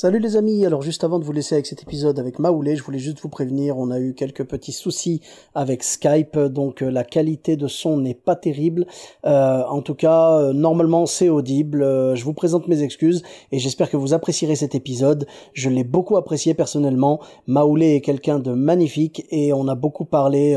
Salut les amis, alors juste avant de vous laisser avec cet épisode avec Maoulé, je voulais juste vous prévenir, on a eu quelques petits soucis avec Skype, donc euh, la qualité de son n'est pas terrible. Euh, en tout cas, euh, normalement c'est audible. Je vous présente mes excuses et j'espère que vous apprécierez cet épisode. Je l'ai beaucoup apprécié personnellement. Maoulé est quelqu'un de magnifique et on a beaucoup parlé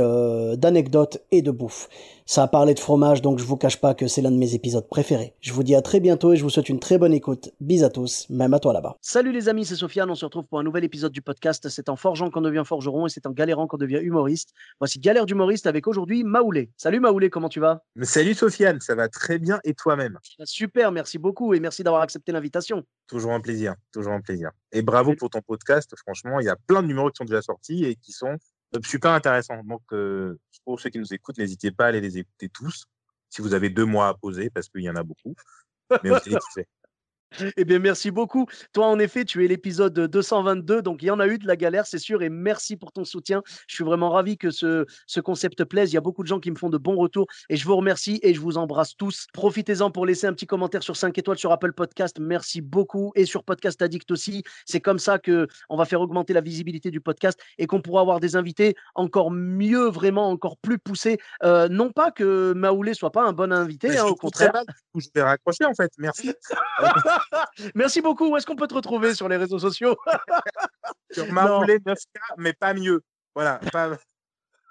d'anecdotes et de bouffe. Ça a parlé de fromage, donc je vous cache pas que c'est l'un de mes épisodes préférés. Je vous dis à très bientôt et je vous souhaite une très bonne écoute. Bis à tous, même à toi là-bas. Salut les amis, c'est Sofiane, on se retrouve pour un nouvel épisode du podcast. C'est en forgeant qu'on devient forgeron et c'est en galérant qu'on devient humoriste. Voici Galère d'humoriste avec aujourd'hui Maoulé. Salut Maoulé, comment tu vas? Mais Salut Sofiane, ça va très bien et toi-même? Super, merci beaucoup et merci d'avoir accepté l'invitation. Toujours un plaisir, toujours un plaisir. Et bravo pour ton podcast, franchement, il y a plein de numéros qui sont déjà sortis et qui sont super intéressants. Donc, euh, pour ceux qui nous écoutent, n'hésitez pas à aller les écouter tous, si vous avez deux mois à poser, parce qu'il y en a beaucoup. Mais vous allez. Eh bien, merci beaucoup. Toi, en effet, tu es l'épisode 222, donc il y en a eu de la galère, c'est sûr, et merci pour ton soutien. Je suis vraiment ravi que ce, ce concept plaise. Il y a beaucoup de gens qui me font de bons retours, et je vous remercie et je vous embrasse tous. Profitez-en pour laisser un petit commentaire sur 5 étoiles sur Apple Podcast. Merci beaucoup, et sur Podcast Addict aussi. C'est comme ça que on va faire augmenter la visibilité du podcast et qu'on pourra avoir des invités encore mieux, vraiment encore plus poussés. Euh, non pas que Maoulé soit pas un bon invité, hein, au très contraire. mal, je vais raccrocher en fait. Merci. Merci beaucoup. Où est-ce qu'on peut te retrouver sur les réseaux sociaux? Sur ma Non. roulée 9K, mais pas mieux. Voilà. Pas...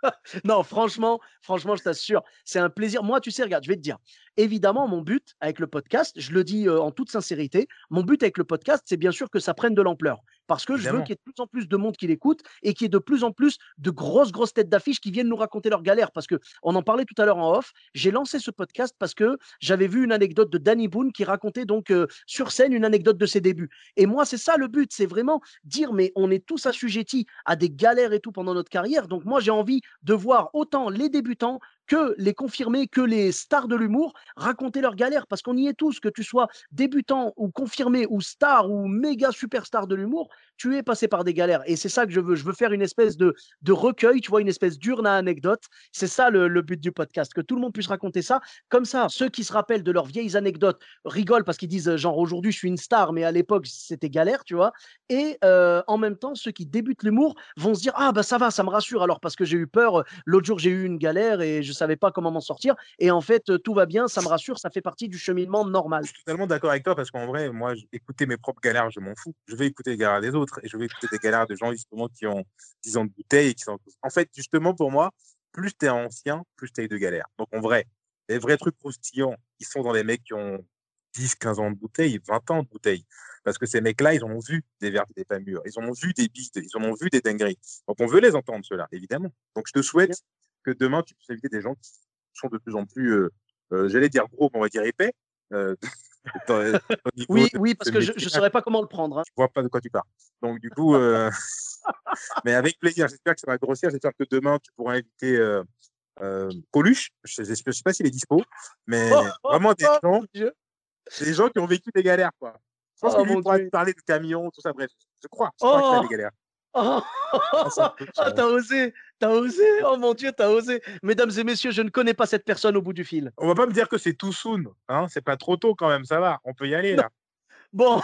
Non, franchement, franchement, je t'assure, c'est un plaisir. Moi, tu sais, regarde, je vais te dire. Évidemment, mon but avec le podcast, je le dis euh, en toute sincérité, mon but avec le podcast, c'est bien sûr que ça prenne de l'ampleur. Parce que je veux qu'il y ait de plus en plus de monde qui l'écoute et qu'il y ait de plus en plus de grosses, grosses têtes d'affiche qui viennent nous raconter leurs galères. Parce que on en parlait tout à l'heure en off. J'ai lancé ce podcast parce que j'avais vu une anecdote de Danny Boone qui racontait donc euh, sur scène une anecdote de ses débuts. Et moi, c'est ça le but, c'est vraiment dire, mais on est tous assujettis à des galères et tout pendant notre carrière. Donc moi, j'ai envie de voir autant les débutants que les confirmés, que les stars de l'humour raconter leurs galères, parce qu'on y est tous, que tu sois débutant ou confirmé ou star ou méga superstar de l'humour, tu es passé par des galères. Et c'est ça que je veux. Je veux faire une espèce de, de recueil, tu vois, une espèce d'urne à anecdotes. C'est ça le, but du podcast, que tout le monde puisse raconter ça. Comme ça, ceux qui se rappellent de leurs vieilles anecdotes rigolent parce qu'ils disent, genre, aujourd'hui, je suis une star, mais à l'époque, c'était galère, tu vois. Et euh, en même temps, ceux qui débutent l'humour vont se dire, ah, bah ça va, ça me rassure, alors parce que j'ai eu peur. L'autre jour, j'ai eu une galère et je savais pas comment m'en sortir. Et en fait, tout va bien, ça me rassure, ça fait partie du cheminement normal. Je suis totalement d'accord avec toi parce qu'en vrai, moi, écouter mes propres galères, je m'en fous. Je vais écouter les galères des autres et je vais écouter des galères de gens justement qui ont 10 ans de bouteille. Et qui sont... En fait, justement, pour moi, plus tu es ancien, plus tu as eu de galères. Donc en vrai, les vrais trucs croustillants, ils sont dans les mecs qui ont 10, 15 ans de bouteille, 20 ans de bouteille. Parce que ces mecs-là, ils en ont vu des vertes et des pas mûres. Ils en ont vu des bites, ils en ont vu des dingueries. Donc on veut les entendre, ceux-là, évidemment. Donc je te souhaite que demain, tu puisses inviter des gens qui sont de plus en plus, euh, euh, j'allais dire gros, mais on va dire épais. euh, Oui, de- oui, parce que je ne saurais pas comment le prendre. hein. Je vois pas de quoi tu parles. Donc, du coup, mais avec plaisir. J'espère que ça va grossir. J'espère que demain, tu pourras inviter Coluche. Je ne sais, pas s'il est dispo, mais Oh, oh, vraiment des oh, gens, des gens qui ont vécu des galères, quoi. Je pense Oh, que lui pourra te parler de camions, tout ça. Bref, je crois. Je crois Oh. des galères. Oh, Ah, t'as osé, t'as osé, oh mon Dieu, t'as osé. Mesdames et messieurs, je ne connais pas cette personne au bout du fil. On va pas me dire que c'est too soon. Hein c'est pas trop tôt quand même. Ça va. On peut y aller, là. Bon,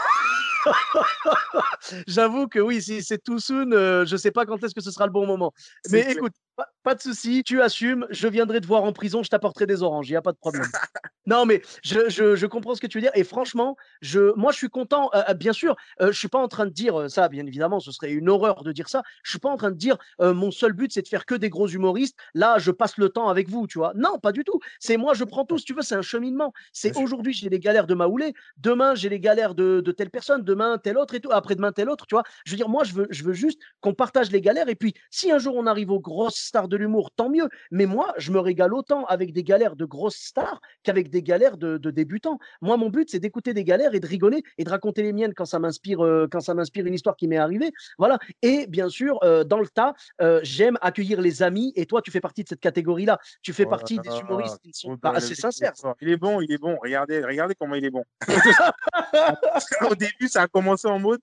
j'avoue que oui, si c'est tout soon, euh, je sais pas quand est-ce que ce sera le bon moment. Mais écoute, pas, pas de souci, tu assumes, je viendrai te voir en prison, je t'apporterai des oranges, il n'y a pas de problème. non, mais je, je, je comprends ce que tu veux dire, et franchement, je, moi je suis content, euh, euh, bien sûr, euh, je suis pas en train de dire ça, bien évidemment, ce serait une horreur de dire ça, je suis pas en train de dire euh, mon seul but c'est de faire que des gros humoristes, là je passe le temps avec vous, tu vois. Non, pas du tout, c'est moi je prends tout, si tu veux, c'est un cheminement. C'est aujourd'hui j'ai les galères de Maoulé, demain j'ai les galères de, de telle personne, demain telle autre et tout, après-demain telle autre, tu vois. Je veux dire, moi je veux, je veux juste qu'on partage les galères, et puis si un jour on arrive aux grosses stars de l'humour, tant mieux. Mais moi, je me régale autant avec des galères de grosses stars qu'avec des galères de, débutants. Moi, mon but, c'est d'écouter des galères et de rigoler et de raconter les miennes quand ça m'inspire, euh, quand ça m'inspire une histoire qui m'est arrivée. Voilà. Et bien sûr, euh, dans le tas, euh, j'aime accueillir les amis. Et toi, tu fais partie de cette catégorie-là. Tu fais partie des humoristes qui ne sont pas assez sincères. Il est bon, il est bon. Regardez, regardez comment il est bon. Au début, ça a commencé en mode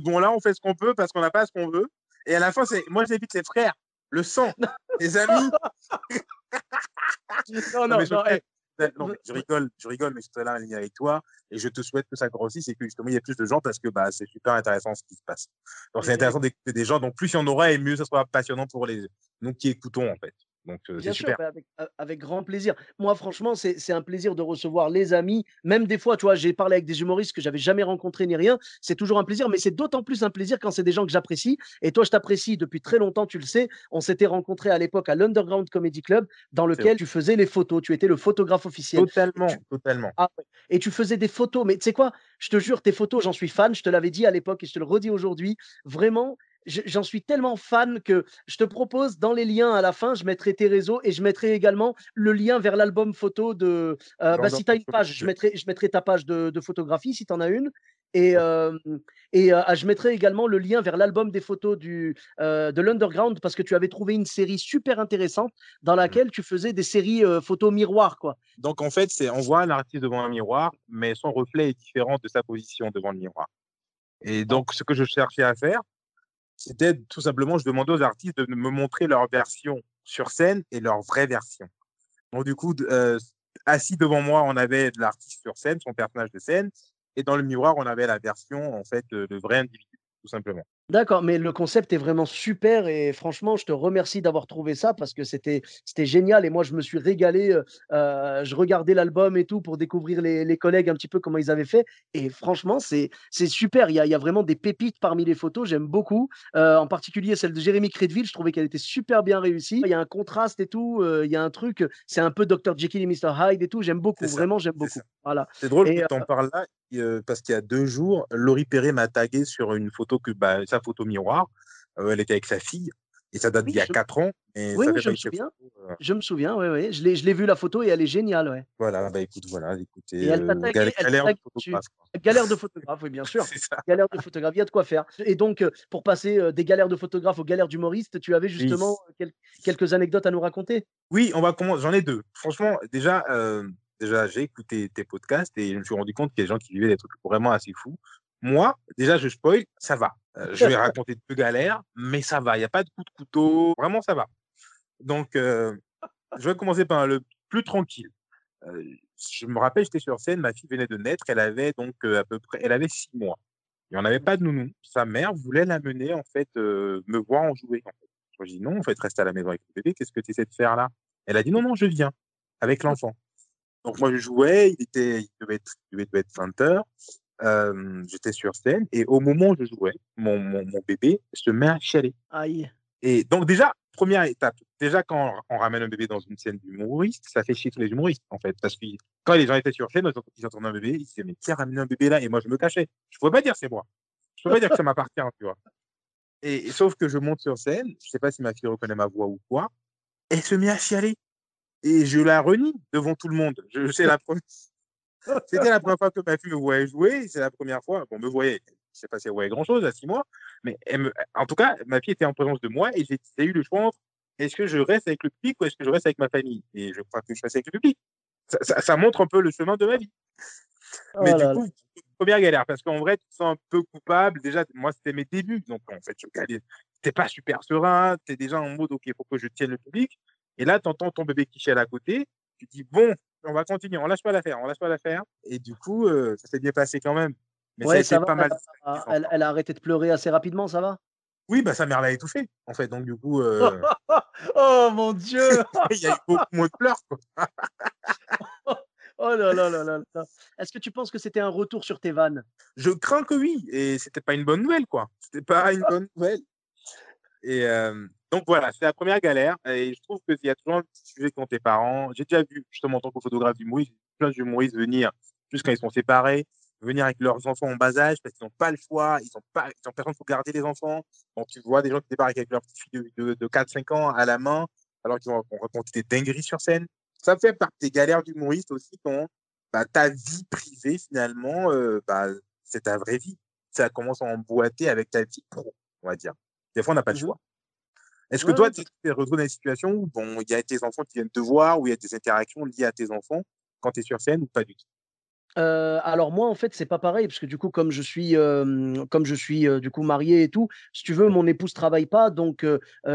bon, là, on fait ce qu'on peut parce qu'on n'a pas ce qu'on veut. Et à la fin, c'est moi, j'invite les frères, le sang, les amis. non, non, non, je rigole, je rigole, mais je suis là en ligne avec toi et je te souhaite que ça grossisse et que justement il y ait plus de gens parce que bah, c'est super intéressant ce qui se passe. Donc c'est intéressant d'écouter des gens, donc plus il y en aura et mieux ça sera passionnant pour les nous qui écoutons en fait. Donc, c'est super. Bah, avec, grand plaisir. Moi, franchement, c'est un plaisir de recevoir les amis. Même des fois, tu vois, j'ai parlé avec des humoristes que j'avais jamais rencontrés ni rien. C'est toujours un plaisir, mais c'est d'autant plus un plaisir quand c'est des gens que j'apprécie. Et toi, je t'apprécie depuis très longtemps, tu le sais. On s'était rencontrés à l'époque à l'Underground Comedy Club, dans lequel tu faisais les photos. Tu étais le photographe officiel. Totalement, totalement. Ah et tu faisais des photos. Mais tu sais quoi? Je te jure, tes photos, j'en suis fan. Je te l'avais dit à l'époque et je te le redis aujourd'hui. Vraiment, j'en suis tellement fan que je te propose dans les liens à la fin, je mettrai tes réseaux et je mettrai également le lien vers l'album photo de. Euh, bah, si tu as une page, je mettrai, je mettrai ta page de, photographie si tu en as une. Et, euh, et euh, je mettrai également le lien vers l'album des photos du, de l'Underground parce que tu avais trouvé une série super intéressante dans mmh. laquelle tu faisais des séries photos miroirs. Quoi. Donc en fait, c'est on voit un artiste devant un miroir, mais son reflet est différent de sa position devant le miroir. Et donc, ce que je cherchais à faire, c'était tout simplement, je demandais aux artistes de me montrer leur version sur scène et leur vraie version. Donc, du coup, euh, assis devant moi, on avait l'artiste sur scène, son personnage de scène, et dans le miroir, on avait la version, en fait, de, de vrai individu, tout simplement. D'accord, mais le concept est vraiment super et franchement, je te remercie d'avoir trouvé ça parce que c'était c'était génial et moi je me suis régalé. Euh, je regardais l'album et tout pour découvrir les, les, collègues un petit peu comment ils avaient fait et franchement c'est c'est super. Il y, a, il y a vraiment des pépites parmi les photos, j'aime beaucoup. Euh, en particulier celle de Jérémy Crédville, je trouvais qu'elle était super bien réussie. Il y a un contraste et tout, euh, il y a un truc, c'est un peu Dr Jekyll et Mr Hyde et tout. J'aime beaucoup, vraiment j'aime beaucoup. Voilà. C'est drôle que tu en parles là parce qu'il y a deux jours, Laurie Perret m'a tagué sur une photo que bah, sa photo miroir. elle était avec sa fille. Et ça date d'il y a 4 ans. oui, je me souviens. Je me souviens, oui, oui. Je l'ai vu la photo et elle est géniale, ouais. Voilà, bah écoute, voilà, écoutez. galère, de photographe. Galère de photographe, oui, bien sûr. galère de photographe, il y a de quoi faire. Et donc, pour passer des galères de photographe aux galères d'humoriste, tu avais justement quelques anecdotes à nous raconter? Oui, on va commencer. J'en ai deux. Franchement, déjà, déjà j'ai écouté tes podcasts et je me suis rendu compte qu'il y a des gens qui vivaient des trucs vraiment assez fous. Moi, déjà, je spoil, ça va. Euh, je vais raconter deux galères, mais ça va. Il n'y a pas de coup de couteau. Vraiment, ça va. Donc, euh, je vais commencer par le plus tranquille. Euh, je me rappelle, j'étais sur scène, ma fille venait de naître, elle avait donc à peu près, elle avait six mois. Il n'y en avait pas de nounou. Sa mère voulait l'amener, en fait, me voir en jouer. En fait. Je lui ai dit non, en fait, reste à la maison avec le bébé, qu'est-ce que tu essaies de faire là? Elle a dit non, non, je viens avec l'enfant. Donc moi, je jouais, il, était, il, devait, être, être 20 j'étais sur scène et au moment où je jouais, mon, mon, mon, bébé se met à chialer. Aïe. Et donc déjà, première étape, déjà quand on ramène un bébé dans une scène d'humoriste, ça fait chier tous les humoristes en fait, parce que quand les gens étaient sur scène, ils entendaient un bébé, ils disaient mais qui a ramené un bébé là? Et moi je me cachais. Je pouvais pas dire c'est moi. Je pouvais pas dire que ça m'appartient, tu vois. Et, sauf que je monte sur scène, je sais pas si ma fille reconnaît ma voix ou quoi, elle se met à chialer. Et je la renie devant tout le monde. Je, sais la première. C'était la première fois que ma fille me voyait jouer. C'est la première fois. Bon, me voyait. Je ne sais pas si elle voyait grand chose à six mois. Mais elle en tout cas, ma fille était en présence de moi et j'ai eu le choix entre est-ce que je reste avec le public ou est-ce que je reste avec ma famille? Et je crois que je reste avec le public. Ça, montre un peu le chemin de ma vie. Oh mais du coup, première galère, parce qu'en vrai, tu te sens un peu coupable. Déjà, moi, c'était mes débuts. Donc, en fait, je n'étais pas super serein. Tu es déjà en mode, OK, il faut que je tienne le public. Et là, tu entends ton bébé qui chiale à côté. Tu dis, bon, on va continuer, on lâche pas l'affaire, on lâche pas l'affaire. Et du coup, euh, ça s'est bien passé quand même. Mais ça, a pas mal. Elle, a arrêté de pleurer assez rapidement, ça va? Oui, bah sa mère l'a étouffée, en fait. Donc du coup. Euh oh mon Dieu Il y a eu beaucoup moins de pleurs. Quoi. oh là là là là. Est-ce que tu penses que c'était un retour sur tes vannes? Je crains que oui, et c'était pas une bonne nouvelle, quoi. C'était pas une bonne nouvelle. Et, euh, donc voilà, c'est la première galère. Et je trouve qu'il y a toujours un petit sujet qui tes parents. J'ai déjà vu, justement, en tant que photographe d'humoriste, plein d'humoristes venir juste quand ils sont séparés, venir avec leurs enfants en bas âge parce qu'ils n'ont pas le choix, ils n'ont pas, ils ont personne pour garder les enfants. Donc tu vois des gens qui débarquent avec leurs petites filles de, de, 4-5 ans à la main, alors qu'ils vont raconter des dingueries sur scène. Ça fait partie des galères d'humoriste aussi quand bah, ta vie privée, finalement, euh, bah, c'est ta vraie vie. Ça commence à emboîter avec ta vie pro, on va dire. Des fois, on n'a pas le choix. Est-ce que toi, tu t'es retrouvé dans une situation où bon, il y a tes enfants qui viennent te voir, où il y a des interactions liées à tes enfants quand tu es sur scène ou pas du tout? Alors moi, en fait, c'est pas pareil parce que du coup, comme je suis, comme je suis, du coup marié et tout, si tu veux, mon épouse travaille pas, donc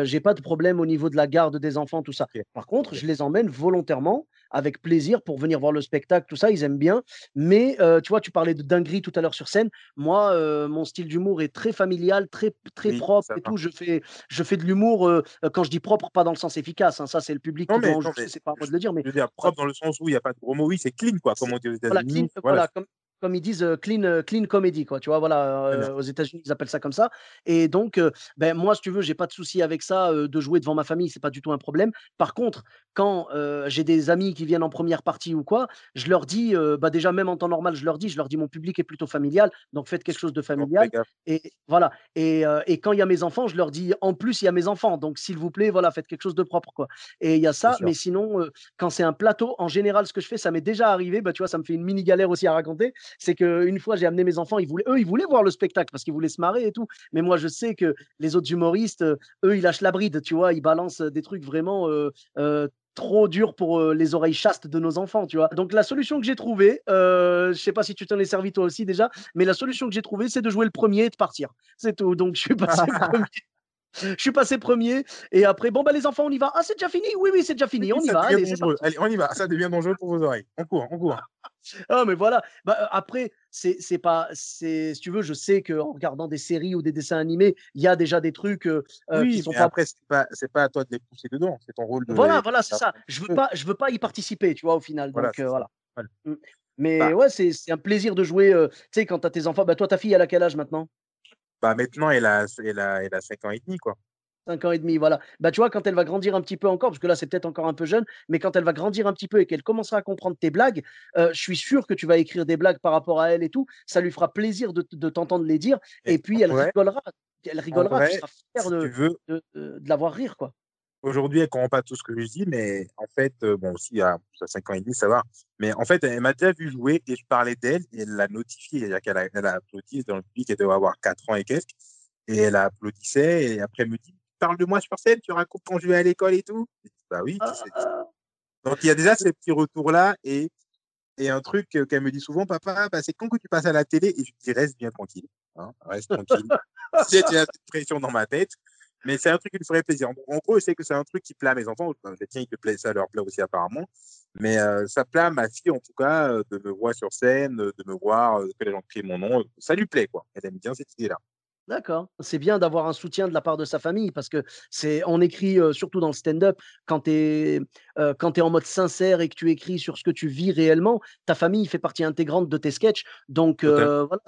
j'ai pas de problème au niveau de la garde des enfants, tout ça. Par contre, je les emmène volontairement avec plaisir pour venir voir le spectacle, tout ça, ils aiment bien. Mais tu vois, tu parlais de dinguerie tout à l'heure sur scène. Moi, mon style d'humour est très familial, très, très propre et tout. Je fais, je fais de l'humour, quand je dis propre, pas dans le sens efficace. Hein, ça, c'est le public qui doit c'est pas à moi de le dire. Mais... Je veux dire propre dans le sens où il n'y a pas de gros mots. Oui, c'est clean, quoi, comme on dit aux États-Unis. Voilà, voilà, comme ils disent, clean, clean comedy, quoi. Tu vois, voilà, aux États-Unis, ils appellent ça comme ça. Et donc, ben, moi, si tu veux, j'ai pas de souci avec ça, de jouer devant ma famille, c'est pas du tout un problème. Par contre, quand j'ai des amis qui viennent en première partie ou quoi, je leur dis, bah, déjà, même en temps normal, je leur dis, je leur dis, mon public est plutôt familial, donc faites quelque chose de familial. Et voilà. Et, et quand il y a mes enfants, je leur dis, en plus, il y a mes enfants, donc s'il vous plaît, voilà, faites quelque chose de propre, quoi. Et il y a ça, mais sinon, quand c'est un plateau, en général, ce que je fais, ça m'est déjà arrivé, bah, tu vois, ça me fait une mini galère aussi à raconter c'est qu'une fois, j'ai amené mes enfants, ils voulaient, eux, ils voulaient voir le spectacle parce qu'ils voulaient se marrer et tout. Mais moi, je sais que les autres humoristes, euh, eux, ils lâchent la bride, tu vois, ils balancent des trucs vraiment euh, euh, trop durs pour les oreilles chastes de nos enfants, tu vois. Donc la solution que j'ai trouvée, euh, je sais pas si tu t'en es servi toi aussi déjà, mais la solution que j'ai trouvée, c'est de jouer le premier et de partir. C'est tout. Donc je suis passé premier. Je suis passé premier et après, bon, bah les enfants, on y va. Ah, c'est déjà fini Oui, oui, c'est déjà fini. On y va. Allez, allez, on y va. Ça devient dangereux pour vos oreilles. On court, on court. Ah, mais voilà. Bah, après, c'est pas. Si tu veux, je sais qu'en regardant des séries ou des dessins animés, il y a déjà des trucs euh, oui, qui sont pas. Après, c'est pas, pas à toi de les pousser dedans. C'est ton rôle de. Voilà, voilà, c'est ça. Je veux pas, je veux pas y participer, tu vois, au final. Donc, voilà. Mmh. Mais bah ouais, c'est un plaisir de jouer. tu sais, quand tu as tes enfants, bah toi, ta fille, elle a quel âge maintenant? Bah, maintenant, elle a, elle, a, elle a 5 ans et demi, quoi. 5 ans et demi, voilà. Bah, tu vois, quand elle va grandir un petit peu encore, parce que là, c'est peut-être encore un peu jeune, mais quand elle va grandir un petit peu et qu'elle commencera à comprendre tes blagues, euh, je suis sûr que tu vas écrire des blagues par rapport à elle et tout. Ça lui fera plaisir de, de t'entendre les dire. Et, puis, elle rigolera. Elle rigolera. tu seras fier de, veux... de, de, la voir rire, quoi. Aujourd'hui, elle ne comprend pas tout ce que je dis, mais en fait, euh, bon, aussi, à 5 ans et demi, ça va. Mais en fait, elle m'a déjà vu jouer et je parlais d'elle et elle l'a notifié. C'est-à-dire qu'elle a, elle a applaudi dans le public, elle devait avoir 4 ans et quelques. Et elle applaudissait et après, elle me dit Parle de moi sur scène, tu racontes quand je vais à l'école et tout. bah oui. Ah. Donc, il y a déjà ces petits retours-là et, et un truc qu'elle me dit souvent Papa, bah, c'est quand que tu passes à la télé? Et je dis Reste bien tranquille. Hein, reste tranquille. J'ai cette pression dans ma tête. Mais c'est un truc qui me ferait plaisir. En gros, je sais que c'est un truc qui plaît à mes enfants. Les tiens, il te plaît, ça leur plaît aussi apparemment. Mais euh, ça plaît à ma fille, en tout cas, euh, de me voir sur scène, de me voir, euh, que les gens crient mon nom. Ça lui plaît, quoi. Elle aime bien cette idée-là. D'accord. C'est bien d'avoir un soutien de la part de sa famille parce que c'est on écrit surtout dans le stand-up quand tu es quand tu es en mode sincère et que tu écris sur ce que tu vis réellement, ta famille fait partie intégrante de tes sketchs. Donc voilà,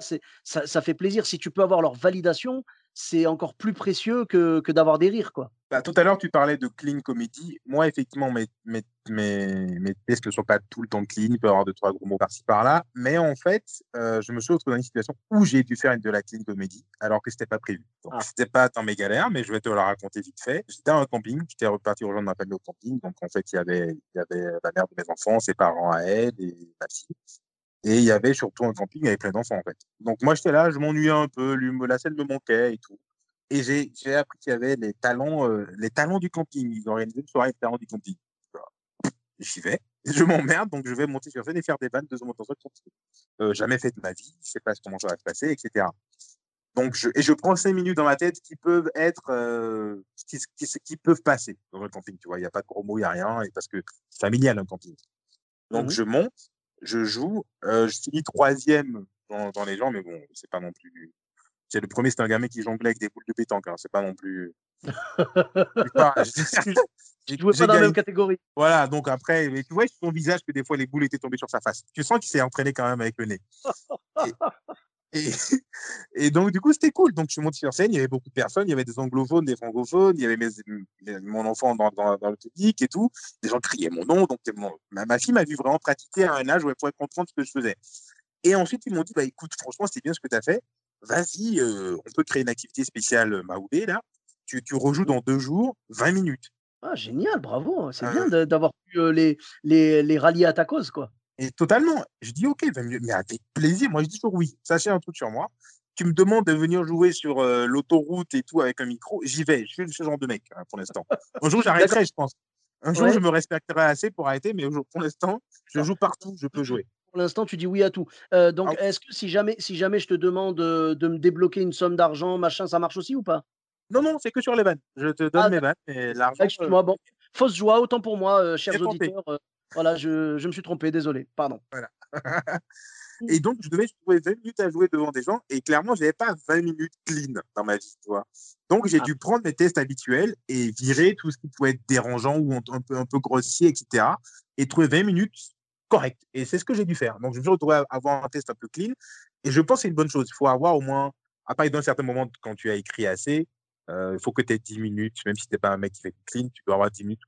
ça, fait plaisir si tu peux avoir leur validation, c'est encore plus précieux que, que d'avoir des rires, quoi. Bah, tout à l'heure, tu parlais de clean comedy. Moi, effectivement, mes, mes, mes, mes tests ne sont pas tout le temps clean. Il peut y avoir deux, trois gros mots par-ci, par-là. Mais en fait, euh, je me suis retrouvé dans une situation où j'ai dû faire de la clean comedy alors que ce n'était pas prévu. Donc, ah. c'était pas dans mes galères, mais je vais te la raconter vite fait. J'étais à un camping. J'étais reparti rejoindre ma famille au camping. Donc, en fait, il y avait, il y avait la mère de mes enfants, ses parents à elle et ma fille. Et il y avait surtout un camping avec plein d'enfants, en fait. Donc, moi, j'étais là, je m'ennuyais un peu, la scène me manquait et tout. Et j'ai appris qu'il y avait les talents, euh, les talents du camping. Ils ont organisé une soirée de talents du camping. J'y vais, je m'emmerde, donc je vais monter sur scène et faire des vannes de mon temps euh, Jamais fait de ma vie, je sais pas comment ça va se passer, etc. Donc, je, et je prends cinq minutes dans ma tête qui peuvent être, euh, qui, qui, qui, peuvent passer dans le camping. Tu vois, il n'y a pas de gros mots, il n'y a rien, et parce que c'est familial un camping. Donc, mmh je monte, je joue, euh, je finis troisième dans, dans les gens, mais bon, c'est pas non plus. C'est le premier, c'est un gamin qui jonglait avec des boules de pétanque. Hein, c'est pas non plus. pas, je jouais pas dans la même catégorie. Voilà, donc après, mais tu vois sur son visage que des fois les boules étaient tombées sur sa face. Tu sens qu'il s'est entraîné quand même avec le nez. Et, et, donc, du coup, c'était cool. Donc, je suis monté sur scène, il y avait beaucoup de personnes, il y avait des anglophones, des francophones, il y avait mes, mon enfant dans, dans, dans, le public et tout. Des gens criaient mon nom. Donc, ma, ma, fille m'a vu vraiment pratiquer à un âge où elle pourrait comprendre ce que je faisais. Et ensuite, ils m'ont dit, bah, écoute, franchement, c'est bien ce que tu as fait. Vas-y, on peut créer une activité spéciale Maoubé, là. Tu, tu rejoues dans deux jours, 20 minutes. Ah, génial, bravo. C'est ah bien d'avoir pu les, les, les rallier à ta cause, quoi. Et totalement. Je dis, OK, 20 minutes, mais avec plaisir. Moi, je dis toujours oui. Sachez un truc sur moi. Tu me demandes de venir jouer sur l'autoroute et tout avec un micro, j'y vais. Je suis ce genre de mec hein, pour l'instant. Un jour, j'arrêterai, je pense. Un jour, je me respecterai assez pour arrêter, mais pour l'instant, je joue partout, je peux jouer. Pour l'instant, tu dis oui à tout. donc, ah est-ce que si jamais, si jamais je te demande de me débloquer une somme d'argent, machin, ça marche aussi ou pas? Non, non, c'est que sur les vannes. Je te donne ah, mes vannes et l'argent. Excuse-moi, bon. Fausse joie, autant pour moi, chers auditeurs. Voilà, je, je, me suis trompé, désolé, pardon. Voilà. Et donc, je devais trouver 20 minutes à jouer devant des gens. Et clairement, je n'avais pas 20 minutes clean dans ma vie. Tu vois. Donc, j'ai ah. dû prendre mes tests habituels et virer tout ce qui pouvait être dérangeant ou un peu, un peu grossier, etc. Et trouver 20 minutes correctes. Et c'est ce que j'ai dû faire. Donc, je me suis retrouvé à avoir un test un peu clean. Et je pense que c'est une bonne chose. Il faut avoir au moins, à part d'un certain moment, quand tu as écrit assez, euh, il faut que tu aies 10 minutes, même si tu n'es pas un mec qui fait clean, tu peux avoir 10 minutes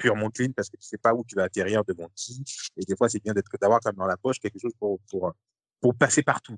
purement clean parce que tu sais pas où tu vas atterrir devant qui. Et des fois, c'est bien d'être d'avoir comme dans la poche quelque chose pour, pour, pour passer partout.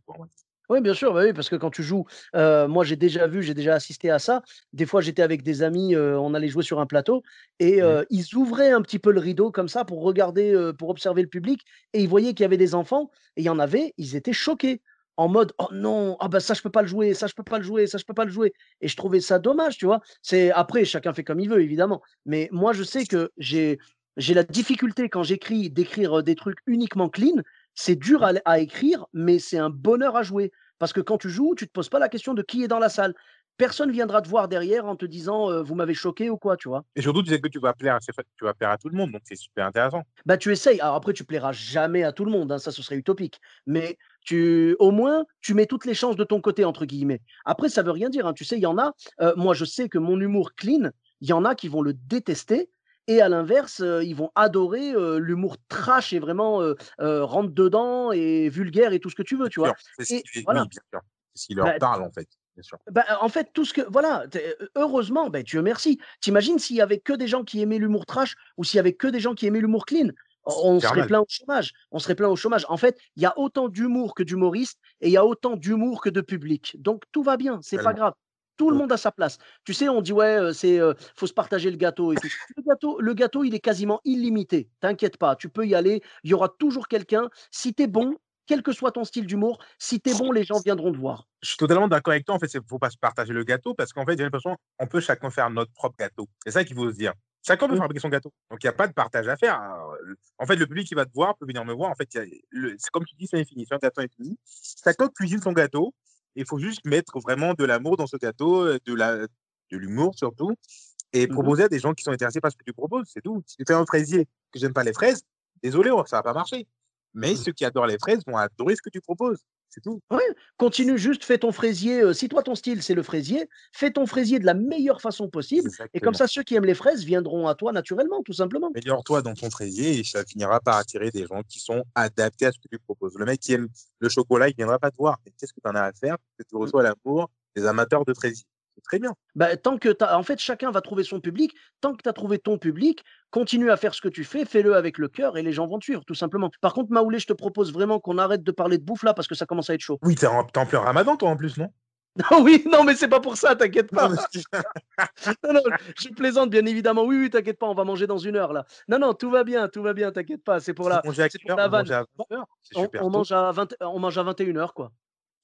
Oui, bien sûr, bah oui, parce que quand tu joues, euh, moi j'ai déjà vu, j'ai déjà assisté à ça. Des fois, j'étais avec des amis, euh, on allait jouer sur un plateau et mmh. euh, ils ouvraient un petit peu le rideau comme ça pour regarder, pour observer le public et ils voyaient qu'il y avait des enfants et il y en avait, ils étaient choqués en mode oh non ah bah ça je peux pas le jouer ça je peux pas le jouer ça je peux pas le jouer et je trouvais ça dommage tu vois c'est après chacun fait comme il veut évidemment mais moi je sais que j'ai j'ai la difficulté quand j'écris d'écrire des trucs uniquement clean c'est dur à, à écrire mais c'est un bonheur à jouer parce que quand tu joues tu te poses pas la question de qui est dans la salle personne viendra te voir derrière en te disant vous m'avez choqué ou quoi, tu vois. Et surtout, tu sais que tu vas plaire, tu vas plaire à tout le monde, donc c'est super intéressant. Bah, tu essayes. Alors après, tu plairas jamais à tout le monde, hein, ça, ce serait utopique. Mais tu, au moins, tu mets toutes les chances de ton côté, entre guillemets. Après, ça veut rien dire. Hein. Tu sais, il y en a, moi, je sais que mon humour clean, il y en a qui vont le détester. Et à l'inverse, ils vont adorer l'humour trash et vraiment rentre dedans et vulgaire et tout ce que tu veux, tu vois. C'est ce qui leur bah, parle, en fait. Bah, en fait, tout ce que. Voilà, heureusement, ben, Dieu merci. T'imagines s'il y avait que des gens qui aimaient l'humour trash ou s'il y avait que des gens qui aimaient l'humour clean? On serait plein au chômage. On serait plein au chômage. En fait, il y a autant d'humour que d'humoristes et il y a autant d'humour que de public. Donc tout va bien, c'est pas grave. Tout le monde a sa place. Tu sais, on dit ouais, c'est faut se partager le gâteau et tout. Le gâteau, le gâteau, il est quasiment illimité. T'inquiète pas, tu peux y aller. Il y aura toujours quelqu'un. Si tu es bon, quel que soit ton style d'humour, si tu es bon, les gens viendront te voir. Je suis totalement d'accord avec toi. En fait, il ne faut pas se partager le gâteau parce qu'en fait, j'ai l'impression qu'on peut chacun faire notre propre gâteau. C'est ça qu'il faut se dire. Chacun peut mmh. fabriquer son gâteau. Donc, il n'y a pas de partage à faire. en fait, le public qui va te voir peut venir me voir. En fait, c'est comme tu dis, c'est infini. C'est un gâteau infini. Chacun cuisine son gâteau. Il faut juste mettre vraiment de l'amour dans ce gâteau, de la, de l'humour surtout, et mmh proposer à des gens qui sont intéressés par ce que tu proposes. C'est tout. Si tu fais un fraisier que j'aime pas les fraises, désolé, ça va pas marcher. Mais mmh. ceux qui adorent les fraises vont adorer ce que tu proposes. C'est tout. Continue juste, fais ton fraisier. si toi, ton style, c'est le fraisier, fais ton fraisier de la meilleure façon possible. Et comme ça, ceux qui aiment les fraises viendront à toi naturellement, tout simplement. Améliore-toi dans ton fraisier et ça finira par attirer des gens qui sont adaptés à ce que tu proposes. Le mec qui aime le chocolat, il ne viendra pas te voir. Qu'est-ce que tu en as à faire? Que tu reçois l'amour des amateurs de fraisier très bien. Bah, tant que en fait, chacun va trouver son public. Tant que tu as trouvé ton public, continue à faire ce que tu fais, fais-le avec le cœur et les gens vont te suivre, tout simplement. Par contre, Maoulé, je te propose vraiment qu'on arrête de parler de bouffe là parce que ça commence à être chaud. Oui, t'es en, plein ramadan, toi, en plus, non? Oui, non, mais c'est pas pour ça, t'inquiète pas. Non, non, je plaisante, bien évidemment. Oui, oui, t'inquiète pas, on va manger dans une heure là. Non, non, tout va bien, tout va bien, t'inquiète pas. C'est pour la. On mange à, la vanne. On, on, mange à 20, on mange à 21h, quoi.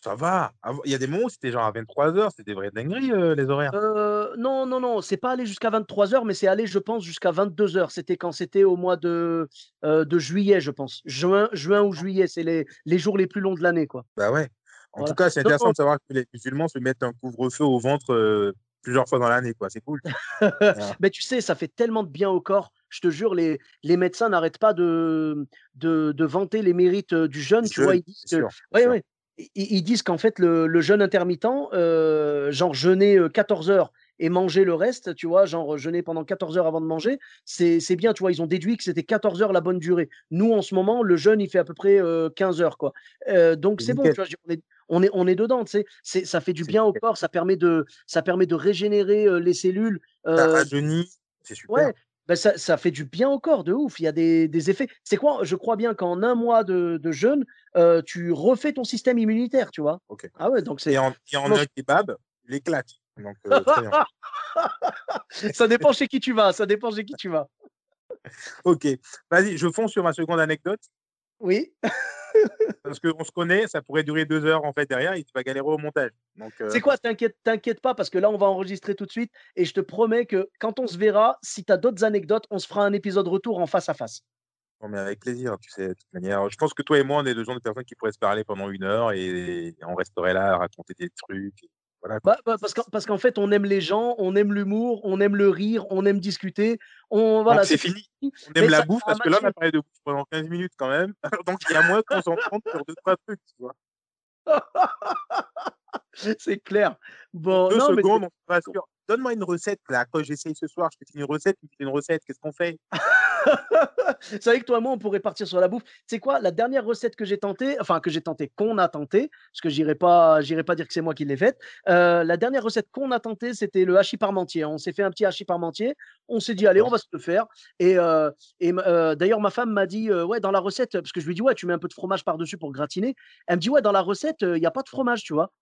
Ça va. Il y a des moments où c'était genre à 23h, c'était des vraies dingueries, euh, les horaires. Euh, non, non, non, c'est pas allé jusqu'à 23h, mais c'est allé, je pense, jusqu'à 22h. C'était quand c'était au mois de, euh, de juillet, je pense. Juin, juin ou juillet, c'est les, les jours les plus longs de l'année, quoi. Bah ouais. En tout cas, c'est intéressant de savoir que les musulmans se mettent un couvre-feu au ventre plusieurs fois dans l'année, quoi. C'est cool. Mais tu sais, ça fait tellement de bien au corps. Je te jure, les, les médecins n'arrêtent pas de, de, de vanter les mérites du jeûne. Tu vois, ils disent que... Ouais, ouais ils disent qu'en fait, le, jeûne intermittent, euh, genre jeûner 14 euh, heures et manger le reste, tu vois, genre jeûner pendant 14 heures avant de manger, c'est bien, tu vois, ils ont déduit que c'était 14 heures la bonne durée. Nous, en ce moment, le jeûne, il fait à peu près 15 euh, heures, quoi. donc, c'est bon, tu vois, on est, on est, on est dedans, tu sais, ça fait du bien au corps, ça permet de, ça permet de régénérer les cellules. Ça c'est super. Ouais, Bah, ça, ça fait du bien au corps, de ouf. Il y a des, des effets. C'est quoi Je crois bien qu'en un mois de, de jeûne, euh, tu refais ton système immunitaire, tu vois? Ah ouais, donc c'est. Et en, et en un kebab, il éclate. Donc, euh, ça dépend chez qui tu vas. Ça dépend chez qui tu vas. Ok, vas-y, je fonce sur ma seconde anecdote. Oui. Parce qu'on se connaît, ça pourrait durer deux heures en fait derrière et tu vas galérer au montage. Euh, C'est quoi T'inquiète, t'inquiète pas parce que là, on va enregistrer tout de suite et je te promets que quand on se verra, si tu as d'autres anecdotes, on se fera un épisode retour en face à face. non, mais avec plaisir, tu sais, de toute manière. Je pense que toi et moi, on est le genre de personnes qui pourraient se parler pendant une heure et, et on resterait là à raconter des trucs. et voilà. Bah, bah, parce qu'en parce qu'en fait, on aime les gens, on aime l'humour, on aime le rire, on aime discuter. On, voilà, c'est fini. On Mais aime la ça- bouffe parce que là, on a parlé de bouffe pendant 15 minutes quand même. Donc il y a moins qu'on s'entende sur deux, trois trucs. Tu vois. C'est clair. Bon, deux non, mais secondes, on se rassure. Donne-moi une recette là. Quand j'essaye ce soir, je te fais une recette, tu me fais une recette. Qu'est-ce qu'on fait? C'est vrai que toi et moi, on pourrait partir sur la bouffe. C'est quoi la dernière recette que j'ai tentée, enfin que j'ai tenté, qu'on a tenté, parce que j'irai pas, j'irai pas dire que c'est moi qui l'ai faite. Euh, la dernière recette qu'on a tentée, c'était le hachis parmentier. On s'est fait un petit hachis parmentier. On s'est dit allez, on va se le faire. Et, euh, et euh, d'ailleurs, ma femme m'a dit ouais dans la recette, parce que je lui dis ouais, tu mets un peu de fromage par dessus pour gratiner. Elle me dit ouais dans la recette, il n'y a pas de fromage, tu vois.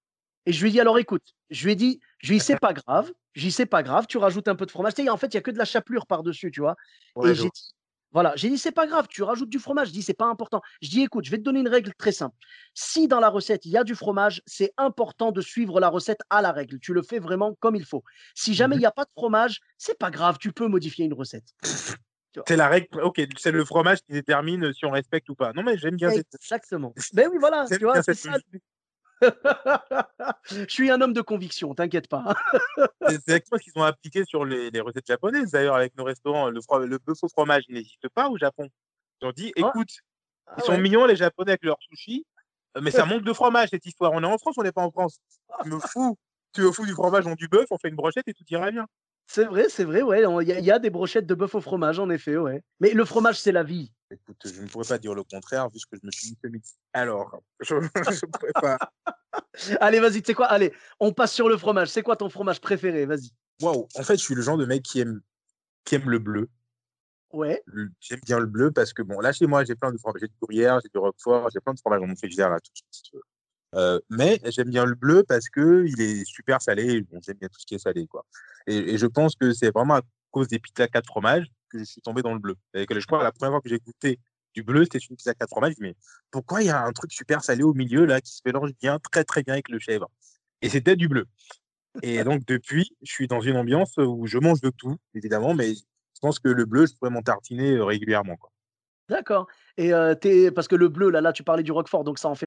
Et je lui ai dit alors écoute, je lui ai dit, je lui ai dit c'est pas grave, j'y sais pas grave, tu rajoutes un peu de fromage. Tu sais, en fait, il y a que de la chapelure par dessus, tu vois. Ouais, Et j'ai dit, voilà, j'ai dit, c'est pas grave, tu rajoutes du fromage. Je dis, c'est pas important. Je dis, écoute, je vais te donner une règle très simple. Si dans la recette, il y a du fromage, c'est important de suivre la recette à la règle. Tu le fais vraiment comme il faut. Si jamais il Mhm. n'y a pas de fromage, c'est pas grave, tu peux modifier une recette. C'est la règle. Ok, c'est le fromage qui détermine si on respecte ou pas. Non, mais j'aime bien cette. Exactement. Ben oui, voilà, tu vois, c'est cette ça. Je suis un homme de conviction, t'inquiète pas. C'est exactement ce qu'ils ont appliqué sur les, les recettes japonaises d'ailleurs avec nos restaurants. Le, le bœuf au fromage n'existe pas au Japon. Ils ont dit Ah. écoute, Ah ils sont ouais. mignons les Japonais avec leur sushi, euh, mais ça manque de fromage cette histoire. On est en France, on n'est pas en France. Tu me fous, tu me fous du fromage dans du bœuf, on fait une brochette et tout ira bien. C'est vrai, c'est vrai, ouais. Il y, y a des brochettes de bœuf au fromage, en effet, ouais. Mais le fromage, c'est la vie. Écoute, je ne pourrais pas dire le contraire vu ce que je me suis dit ce midi. Alors, je ne pourrais pas. Allez, vas-y, tu sais quoi? Allez, on passe sur le fromage. C'est quoi ton fromage préféré? Vas-y. Waouh, en fait, je suis le genre de mec qui aime, qui aime le bleu. Ouais. J'aime bien le bleu parce que, bon, là, chez moi, j'ai plein de fromages. J'ai du gruyère, j'ai du roquefort, j'ai plein de fromages dans mon frigidaire, là, tout ce que tu veux. Euh, mais j'aime bien le bleu parce que il est super salé. Bon, j'aime bien tout ce qui est salé, quoi. Et, et je pense que c'est vraiment à cause des pizzas 4 fromages que je suis tombé dans le bleu. Et je crois la première fois que j'ai goûté du bleu, c'était une pizza 4 fromages. Mais pourquoi il y a un truc super salé au milieu, là, qui se mélange bien, très, très bien avec le chèvre? Et c'était du bleu. Et donc, depuis, je suis dans une ambiance où je mange de tout, évidemment, mais je pense que le bleu, je pourrais m'en tartiner euh, régulièrement. D'accord. Et euh, parce que le bleu, là, là, tu parlais du Roquefort, donc ça en fait.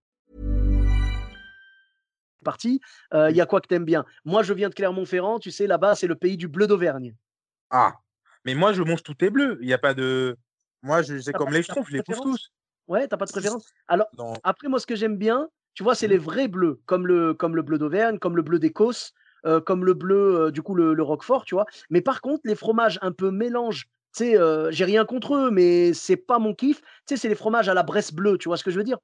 people today. parti. Euh, Il y a quoi que t'aimes bien Moi, je viens de Clermont-Ferrand, tu sais, là-bas, c'est le pays du bleu d'Auvergne. Ah, mais moi, je mange tout est bleu. Il n'y a pas de. Moi, je, c'est comme les schtroumpfs, je les pousse tous. Ouais, t'as pas de préférence? Alors, Non. après, moi, ce que j'aime bien, tu vois, c'est les vrais bleus, comme le, comme le bleu d'Auvergne, comme le bleu d'Écosse, euh, comme le bleu, euh, du coup, le, le Roquefort, tu vois. Mais par contre, les fromages un peu mélange, tu sais, euh, j'ai rien contre eux, mais c'est pas mon kiff. Tu sais, c'est les fromages à la Bresse bleue, tu vois ce que je veux dire?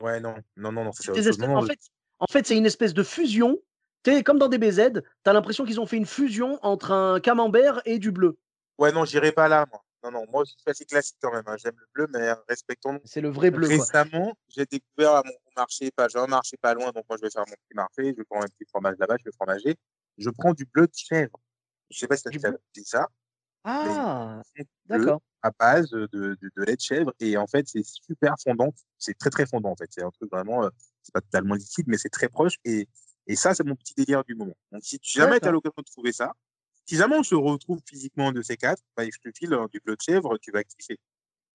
Ouais, non, non, non, non, C'est des espèces- non, en fait, en fait c'est une espèce de fusion. Sais, comme dans des BZ, tu as l'impression qu'ils ont fait une fusion entre un camembert et du bleu. Ouais, non, j'irai pas là, moi. Non, non, moi, c'est assez classique quand même. hein. J'aime le bleu, mais respectons-nous. C'est le vrai bleu. Récemment, j'ai découvert à mon marché, pas, j'ai un marché pas loin, donc moi, je vais faire mon petit marché. Je prends un petit fromage là-bas, je vais fromager. Je prends du bleu de chèvre. Je sais pas si tu as dit ça. Ah, d'accord. à base de, de, de lait de chèvre et en fait c'est super fondant c'est très très fondant en fait c'est un truc vraiment euh, c'est pas totalement liquide mais c'est très proche et, et ça c'est mon petit délire du moment donc si tu jamais tu as l'occasion de trouver ça si jamais on se retrouve physiquement de ces quatre bah, je te file euh, du bleu de chèvre tu vas kiffer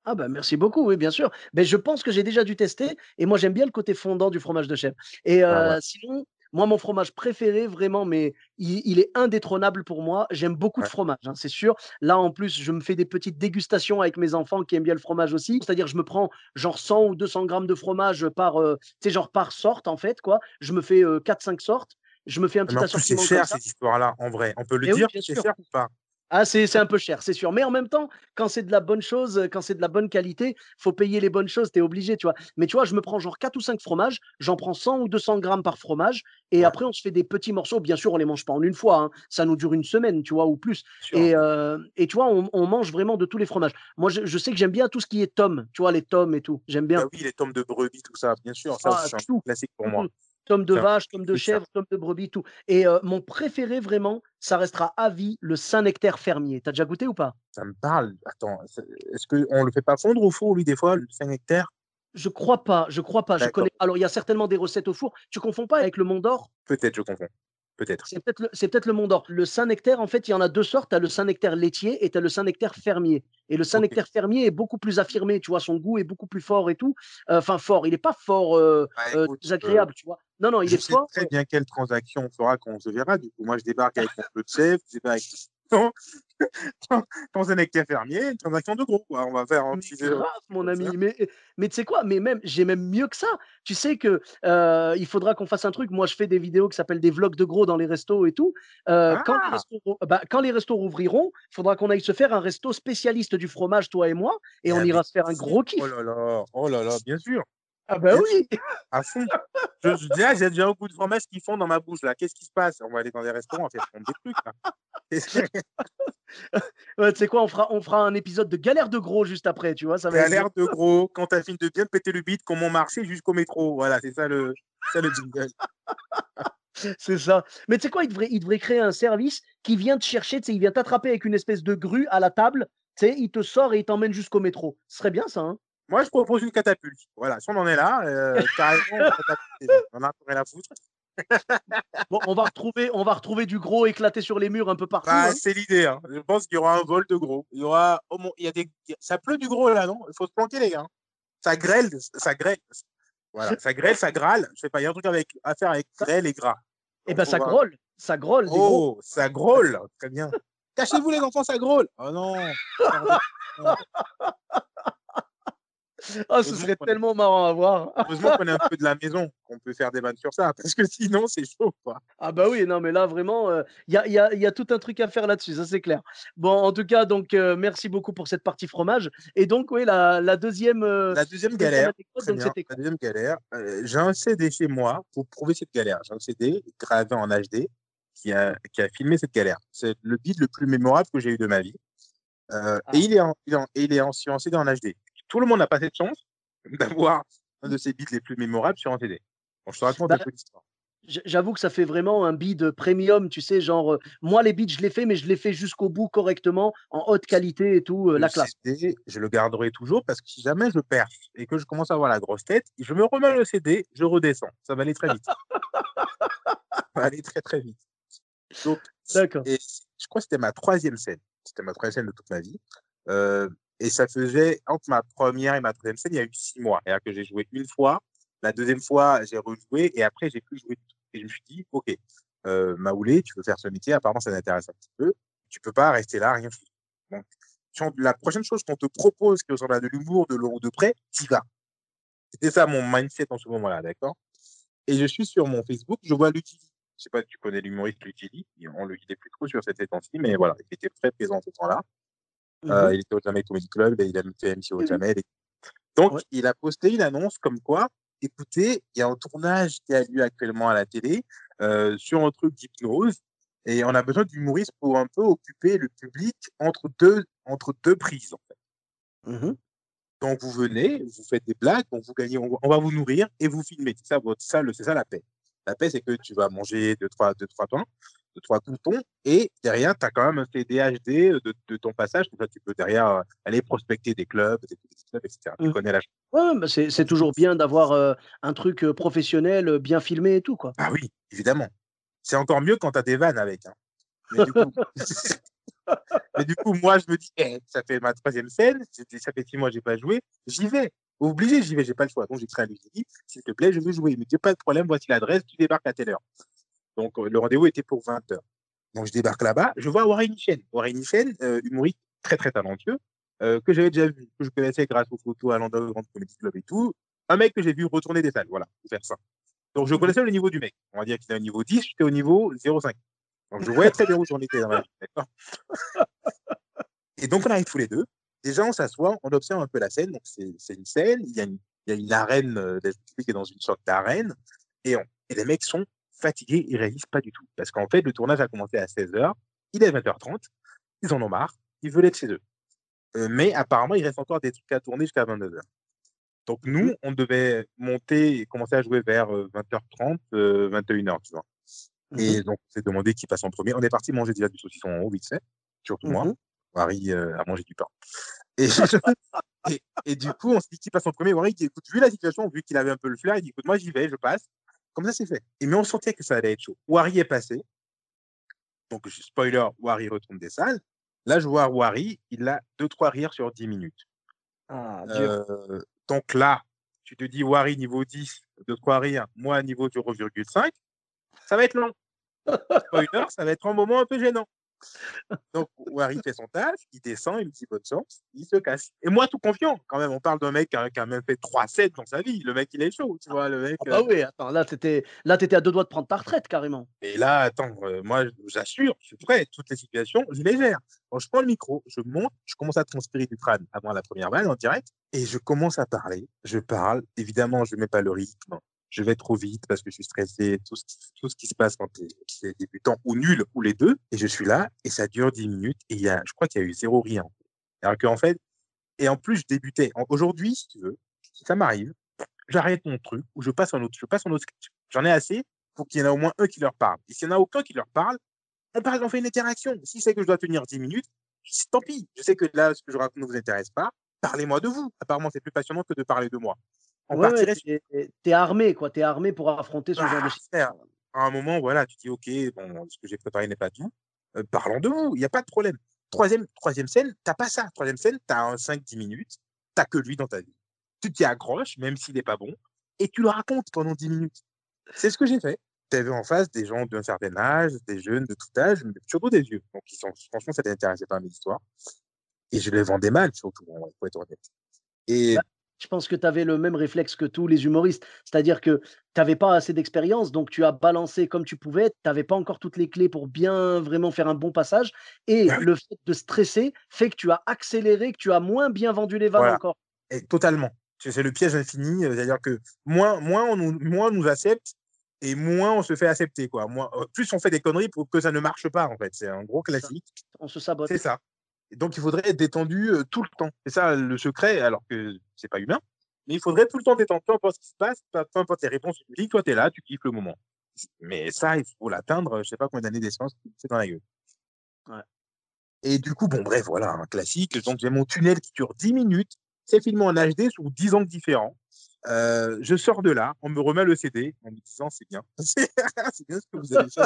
Ah bah merci beaucoup, oui bien sûr. Mais je pense que j'ai déjà dû tester et moi j'aime bien le côté fondant du fromage de chèvre. Et Ah euh, ouais. sinon, Moi, mon fromage préféré, vraiment, mais il, il est indétrônable pour moi. J'aime beaucoup de fromage, hein, c'est sûr. Là, en plus, je me fais des petites dégustations avec mes enfants qui aiment bien le fromage aussi. C'est-à-dire, je me prends genre 100 ou 200 grammes de fromage par, euh, genre par sorte, en fait, quoi. Je me fais 4-5 sortes. Je me fais un petit plus, c'est assortiment comme cher ça. ces histoires-là, en vrai. On peut le dire, c'est cher ou pas? Ah, c'est c'est un peu cher, c'est sûr. Mais en même temps, quand c'est de la bonne chose, euh, quand c'est de la bonne qualité, faut payer les bonnes choses, tu es obligé, tu vois. Mais tu vois, je me prends genre 4 ou 5 fromages, j'en prends 100 ou 200 grammes par fromage, et Ouais, après, on se fait des petits morceaux. Bien sûr, on les mange pas en une fois, hein. Ça nous dure une semaine, tu vois, ou plus. Et, euh, et tu vois, on, on mange vraiment de tous les fromages. Moi, je, je sais que j'aime bien tout ce qui est tome, tu vois, les tomes et tout. J'aime Bah bien. oui, les tomes de brebis, tout ça, bien sûr. Ça Ah, c'est un tout, classique pour tout, moi. Tome de vache, tome de chèvre, tome de brebis, tout. Et euh, mon préféré, vraiment, ça restera à vie, le Saint-Nectaire fermier. T'as déjà goûté ou pas? Ça me parle. Attends, est-ce qu'on le fait pas fondre au four, lui, des fois, le 5 hectares? Je crois pas, je crois pas. Je connais. Alors, il y a certainement des recettes au four. Tu confonds pas avec le Mont d'Or? Peut-être, je confonds. Peut-être. C'est peut-être le, c'est peut-être le Mont d'Or. Le Saint-Nectaire, en fait, il y en a deux sortes. Tu as le Saint-Nectaire laitier et tu as le Saint-Nectaire fermier. Et le. Saint-Nectaire fermier est beaucoup plus affirmé, tu vois, son goût est beaucoup plus fort et tout. Euh, Enfin, fort. Il n'est pas fort euh, Bah, euh, écoute, euh, désagréable, tu vois. Non, non, il je est sais fort. très bien quelle transaction on fera quand on se verra. Du coup, moi, je débarque avec mon peu de chèvre, je débarque avec ton, ton Sénectaire fermier, une transaction de gros, quoi. On va faire un petit grave, mon ami. Mais, mais tu sais quoi? Mais même, j'ai même mieux que ça. Tu sais que euh, il faudra qu'on fasse un truc. Moi, je fais des vidéos qui s'appellent des vlogs de gros dans les restos et tout. Euh, quand, les Ah! restos, bah, quand les restos rouvriront, il faudra qu'on aille se faire un resto spécialiste du fromage, toi et moi, et Mais on ira avec se faire un gros Oh kiff. là là, oh là là, bien sûr, Ah bah oui. à fond. Je, je dis, ah, j'ai déjà un goût de fromage qui fond dans ma bouche, là. Qu'est-ce qui se passe? On va aller dans des restaurants, on va faire fondre des trucs, là. Ouais, tu sais quoi? On fera, on fera un épisode de galère de gros juste après, tu vois. Ça va être l'air de gros quand t'as fini de bien te péter le bide, comment marcher jusqu'au métro. Voilà, c'est ça le, c'est ça le jingle. C'est ça. Mais tu sais quoi? Il devrait, il devrait créer un service qui vient te chercher. Tu sais, il vient t'attraper avec une espèce de grue à la table. Tu sais, il te sort et il t'emmène jusqu'au métro. Ce serait bien ça, hein? Moi, je propose une catapulte. Voilà, si on en est là, euh, carrément, on a rien à foutre. Bon, on va retrouver, on va retrouver du gros éclaté sur les murs un peu partout. Bah, hein. c'est l'idée. Hein. Je pense qu'il y aura un vol de gros. Il y aura, oh il y a des, ça pleut du gros là, non? Il faut se planquer les gars. Ça grêle, ça grêle. Voilà, ça grêle, ça grâle. Je sais pas, il y a un truc avec, à faire avec grêle et gras. Eh ben, ça grolle. Ça gros. Oh, ça grôle. Très bien. Cachez-vous les enfants, ça grôle. Oh non. Ah, ce serait tellement marrant à voir. Heureusement qu'on est un peu de la maison, qu'on peut faire des vannes sur ça, parce que sinon c'est chaud, quoi. Ah bah oui, non, mais là, vraiment, il y, a, y a- y a tout un truc à faire là-dessus, ça c'est clair. Bon, en tout cas, donc, euh, merci beaucoup pour cette partie fromage. Et donc, oui, la, la deuxième, euh, La deuxième galère, donc, bien. La deuxième galère, euh, j'ai un CD chez moi pour prouver cette galère. J'ai un CD gravé en HD qui a, qui a filmé cette galère. C'est le beat le plus mémorable que j'ai eu de ma vie. Euh, Ah. Et il est en, il est en, et il est en, CD en HD. Tout le monde n'a pas cette chance d'avoir un de ces beats les plus mémorables sur un CD. Bon, je te raconte Bah, un peu l'histoire. J'avoue que ça fait vraiment un bid premium, tu sais, genre, euh, moi, les beats, je les fais, mais je les fais jusqu'au bout correctement, en haute qualité et tout, euh, la classe. CD, je le garderai toujours parce que si jamais je perds et que je commence à avoir la grosse tête, je me remets le CD, je redescends. Ça va aller très vite. Ça va aller très très vite. D'accord. je crois que c'était ma troisième scène. C'était ma troisième scène de toute ma vie. Euh, et ça faisait, entre ma première et ma troisième scène, il y a eu six mois. C'est-à-dire que j'ai joué une fois, la deuxième fois, j'ai rejoué, et après, j'ai plus joué du tout. Et je me suis dit, OK, euh, Maoulé, tu veux faire ce métier, apparemment, ça t'intéresse un petit peu. Tu peux pas rester là, rien foutre. Donc, la prochaine chose qu'on te propose, que ressemble à de l'humour, de l'eau ou de près, t'y vas. C'était ça mon mindset en ce moment-là, d'accord? Et je suis sur mon Facebook, je vois Lucky. Je sais pas si tu connais l'humoriste Lucky. On le guidait plus trop sur cette temps-ci, mais voilà, il était très présent ce temps-là. Euh, Mhm. il était au Jamel Comedy Club et il a fait MC au. Jamel. et- Donc, Ouais. il a posté une annonce comme quoi, écoutez, il y a un tournage qui a lieu actuellement à la télé euh, sur un truc d'hypnose et on a besoin d'humoristes pour un peu occuper le public entre deux, entre deux prises. En fait. Mhm. Donc, vous venez, vous faites des blagues, donc vous gagnez, on va- on vous nourrir et vous filmez. C'est ça, votre, ça, le- c'est ça la paix. La paix, c'est que tu vas manger deux, trois, deux, trois temps, deux, trois tontons, et derrière, tu as quand même un CD HD de, de ton passage. Comme ça, tu peux derrière euh, aller prospecter des clubs, des petits clubs, etc. Tu Mhm. connais la Ouais, bah, c'est toujours bien d'avoir euh, un truc euh, professionnel, euh, bien filmé et tout, quoi. Ah oui, évidemment. C'est encore mieux quand tu as des vannes avec. hein. Mais, du coup... Mais du coup, moi, je me dis, eh, ça fait ma troisième scène, ça fait six mois que j'ai pas joué, j'y vais. Obligé, j'y vais, j'ai pas le choix. Donc j'écris à lui, j'ai dit, s'il te plaît, je veux jouer. Il me dit, pas de problème, voici l'adresse, tu débarques à telle heure. Donc le rendez-vous était pour 20h. Donc je débarque là-bas, je vois Warren Nichen. Warren Nichen, euh, humoriste très très talentueux, euh, que j'avais déjà vu, que je connaissais grâce aux photos à l'Underground Comedy Club et tout. Un mec que j'ai vu retourner des salles, voilà, pour faire ça. Donc je connaissais le niveau du mec. On va dire qu'il est au niveau 10, j'étais au niveau 0,5. Donc je voyais très bien où j'en étais dans. Et donc on arrive tous les deux. Déjà, on s'assoit, on observe un peu la scène. Donc c'est une scène, il y a une, il y a une arène, euh, qui est dans une sorte d'arène. Et, et les mecs sont fatigués, ils réalisent pas du tout. Parce qu'en fait, le tournage a commencé à 16h, il est 20h30, ils en ont marre, ils veulent être chez eux. Euh, mais apparemment, il reste encore des trucs à tourner jusqu'à 22h. Donc nous, mmh. on devait monter et commencer à jouer vers 20h30, 21h, tu vois. Mmh et donc, on s'est demandé qui passe en premier. On est parti manger déjà du saucisson en haut, vite fait, surtout moi. Marie a mangé du pain. Et, et, du coup, on s'est dit qui passe en premier. Marie dit écoute, vu la situation, vu qu'il avait un peu le flair, il dit écoute, moi j'y vais, je passe. Comme ça, c'est fait. Et mais on sentait que ça allait être chaud. Wari est passé. Donc, spoiler, Wari retourne des salles. Là, je vois Wari, il a 2-3 rires sur 10 minutes. Ah, euh, donc là, tu te dis Wari niveau 10, 2-3 rires, moi niveau 0,5, ça va être long. Spoiler, ça va être un moment un peu gênant. Donc, Wari fait son taf, il descend, il me dit bonne chance, il se casse. Et moi, tout confiant, quand même, on parle d'un mec qui a, même fait 3 sets dans sa vie. Le mec, il est chaud, tu vois. Le mec, ah bah euh oui, attends, là, tu étais, là, étais à deux doigts de prendre ta retraite, carrément. Et là, attends, euh, moi, j'assure, je suis prêt, toutes les situations, je les gère. Quand je prends le micro, je monte, je commence à transpirer du crâne avant la première balle en direct, et je commence à parler. Je parle, évidemment, je ne mets pas le rythme, je vais trop vite parce que je suis stressé, tout ce qui, se passe quand tu es, débutant ou nul ou les deux. Et je suis là et ça dure 10 minutes et y a, je crois qu'il y a eu zéro rien. Alors qu'en fait, et en plus, je débutais. Aujourd'hui, si tu veux, si ça m'arrive, j'arrête mon truc ou je passe en autre, je passe autre. J'en ai assez pour qu'il y en ait au moins un qui leur parle. Et s'il n'y en a aucun qui leur parle, on parle, on fait une interaction. Si c'est que je dois tenir 10 minutes, tant pis. Je sais que là, ce que je raconte ne vous intéresse pas. Parlez-moi de vous. Apparemment, c'est plus passionnant que de parler de moi on ouais, t'es, armé, quoi. T'es armé pour affronter ce genre de situation. À un moment, voilà, tu dis, OK, bon, ce que j'ai préparé n'est pas tout. Euh, parlons de vous, il n'y a pas de problème. Troisième, troisième scène, t'as pas ça. Troisième scène, t'as un 5-10 minutes, t'as que lui dans ta vie. Tu t'y accroches, même s'il n'est pas bon, et tu le racontes pendant 10 minutes. C'est ce que j'ai fait. Tu avais en face des gens d'un certain âge, des jeunes de tout âge, mais surtout des vieux. Donc, ils sont, franchement, ça intéressé par mes histoires. Et je les vendais mal, surtout, pour être honnête. Et bah, je pense que tu avais le même réflexe que tous les humoristes. C'est-à-dire que tu n'avais pas assez d'expérience, donc tu as balancé comme tu pouvais. Tu n'avais pas encore toutes les clés pour bien vraiment faire un bon passage. Et le fait de stresser fait que tu as accéléré, que tu as moins bien vendu les vannes encore. Et totalement. C'est le piège infini. Euh, c'est-à-dire que moins, moins, on nous, moins nous accepte et moins on se fait accepter. Quoi. Moins, euh, plus on fait des conneries pour que ça ne marche pas, en fait. C'est un gros classique. On se sabote. C'est ça donc, il faudrait être détendu tout le temps. C'est ça le secret, alors que c'est pas humain. Mais il faudrait tout le temps détendre, peu importe ce qui se passe, peu importe les réponses tu dis, toi, tu es là, tu kiffes le moment. Mais ça, il faut l'atteindre, je sais pas combien d'années d'essence c'est dans la gueule. Et du coup, bon, bref, voilà, un classique. Donc, j'ai mon tunnel qui dure 10 minutes. C'est filmé en HD sous 10 angles différents. Euh, je sors de là, on me remet le CD en me disant c'est bien. c'est bien ce que vous avez fait.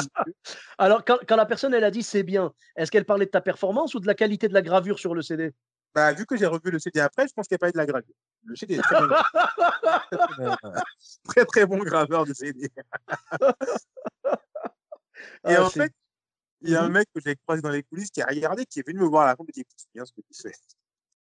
Alors, quand, quand, la personne elle a dit c'est bien, est-ce qu'elle parlait de ta performance ou de la qualité de la gravure sur le CD bah, Vu que j'ai revu le CD après, je pense qu'elle parlait de la gravure. Le CD est très bon. très, très, bon, graveur de CD. Et ah, en fait, il y a un mmh mec que j'ai croisé dans les coulisses qui a regardé, qui est venu me voir à la fin et dit c'est bien ce que tu fais.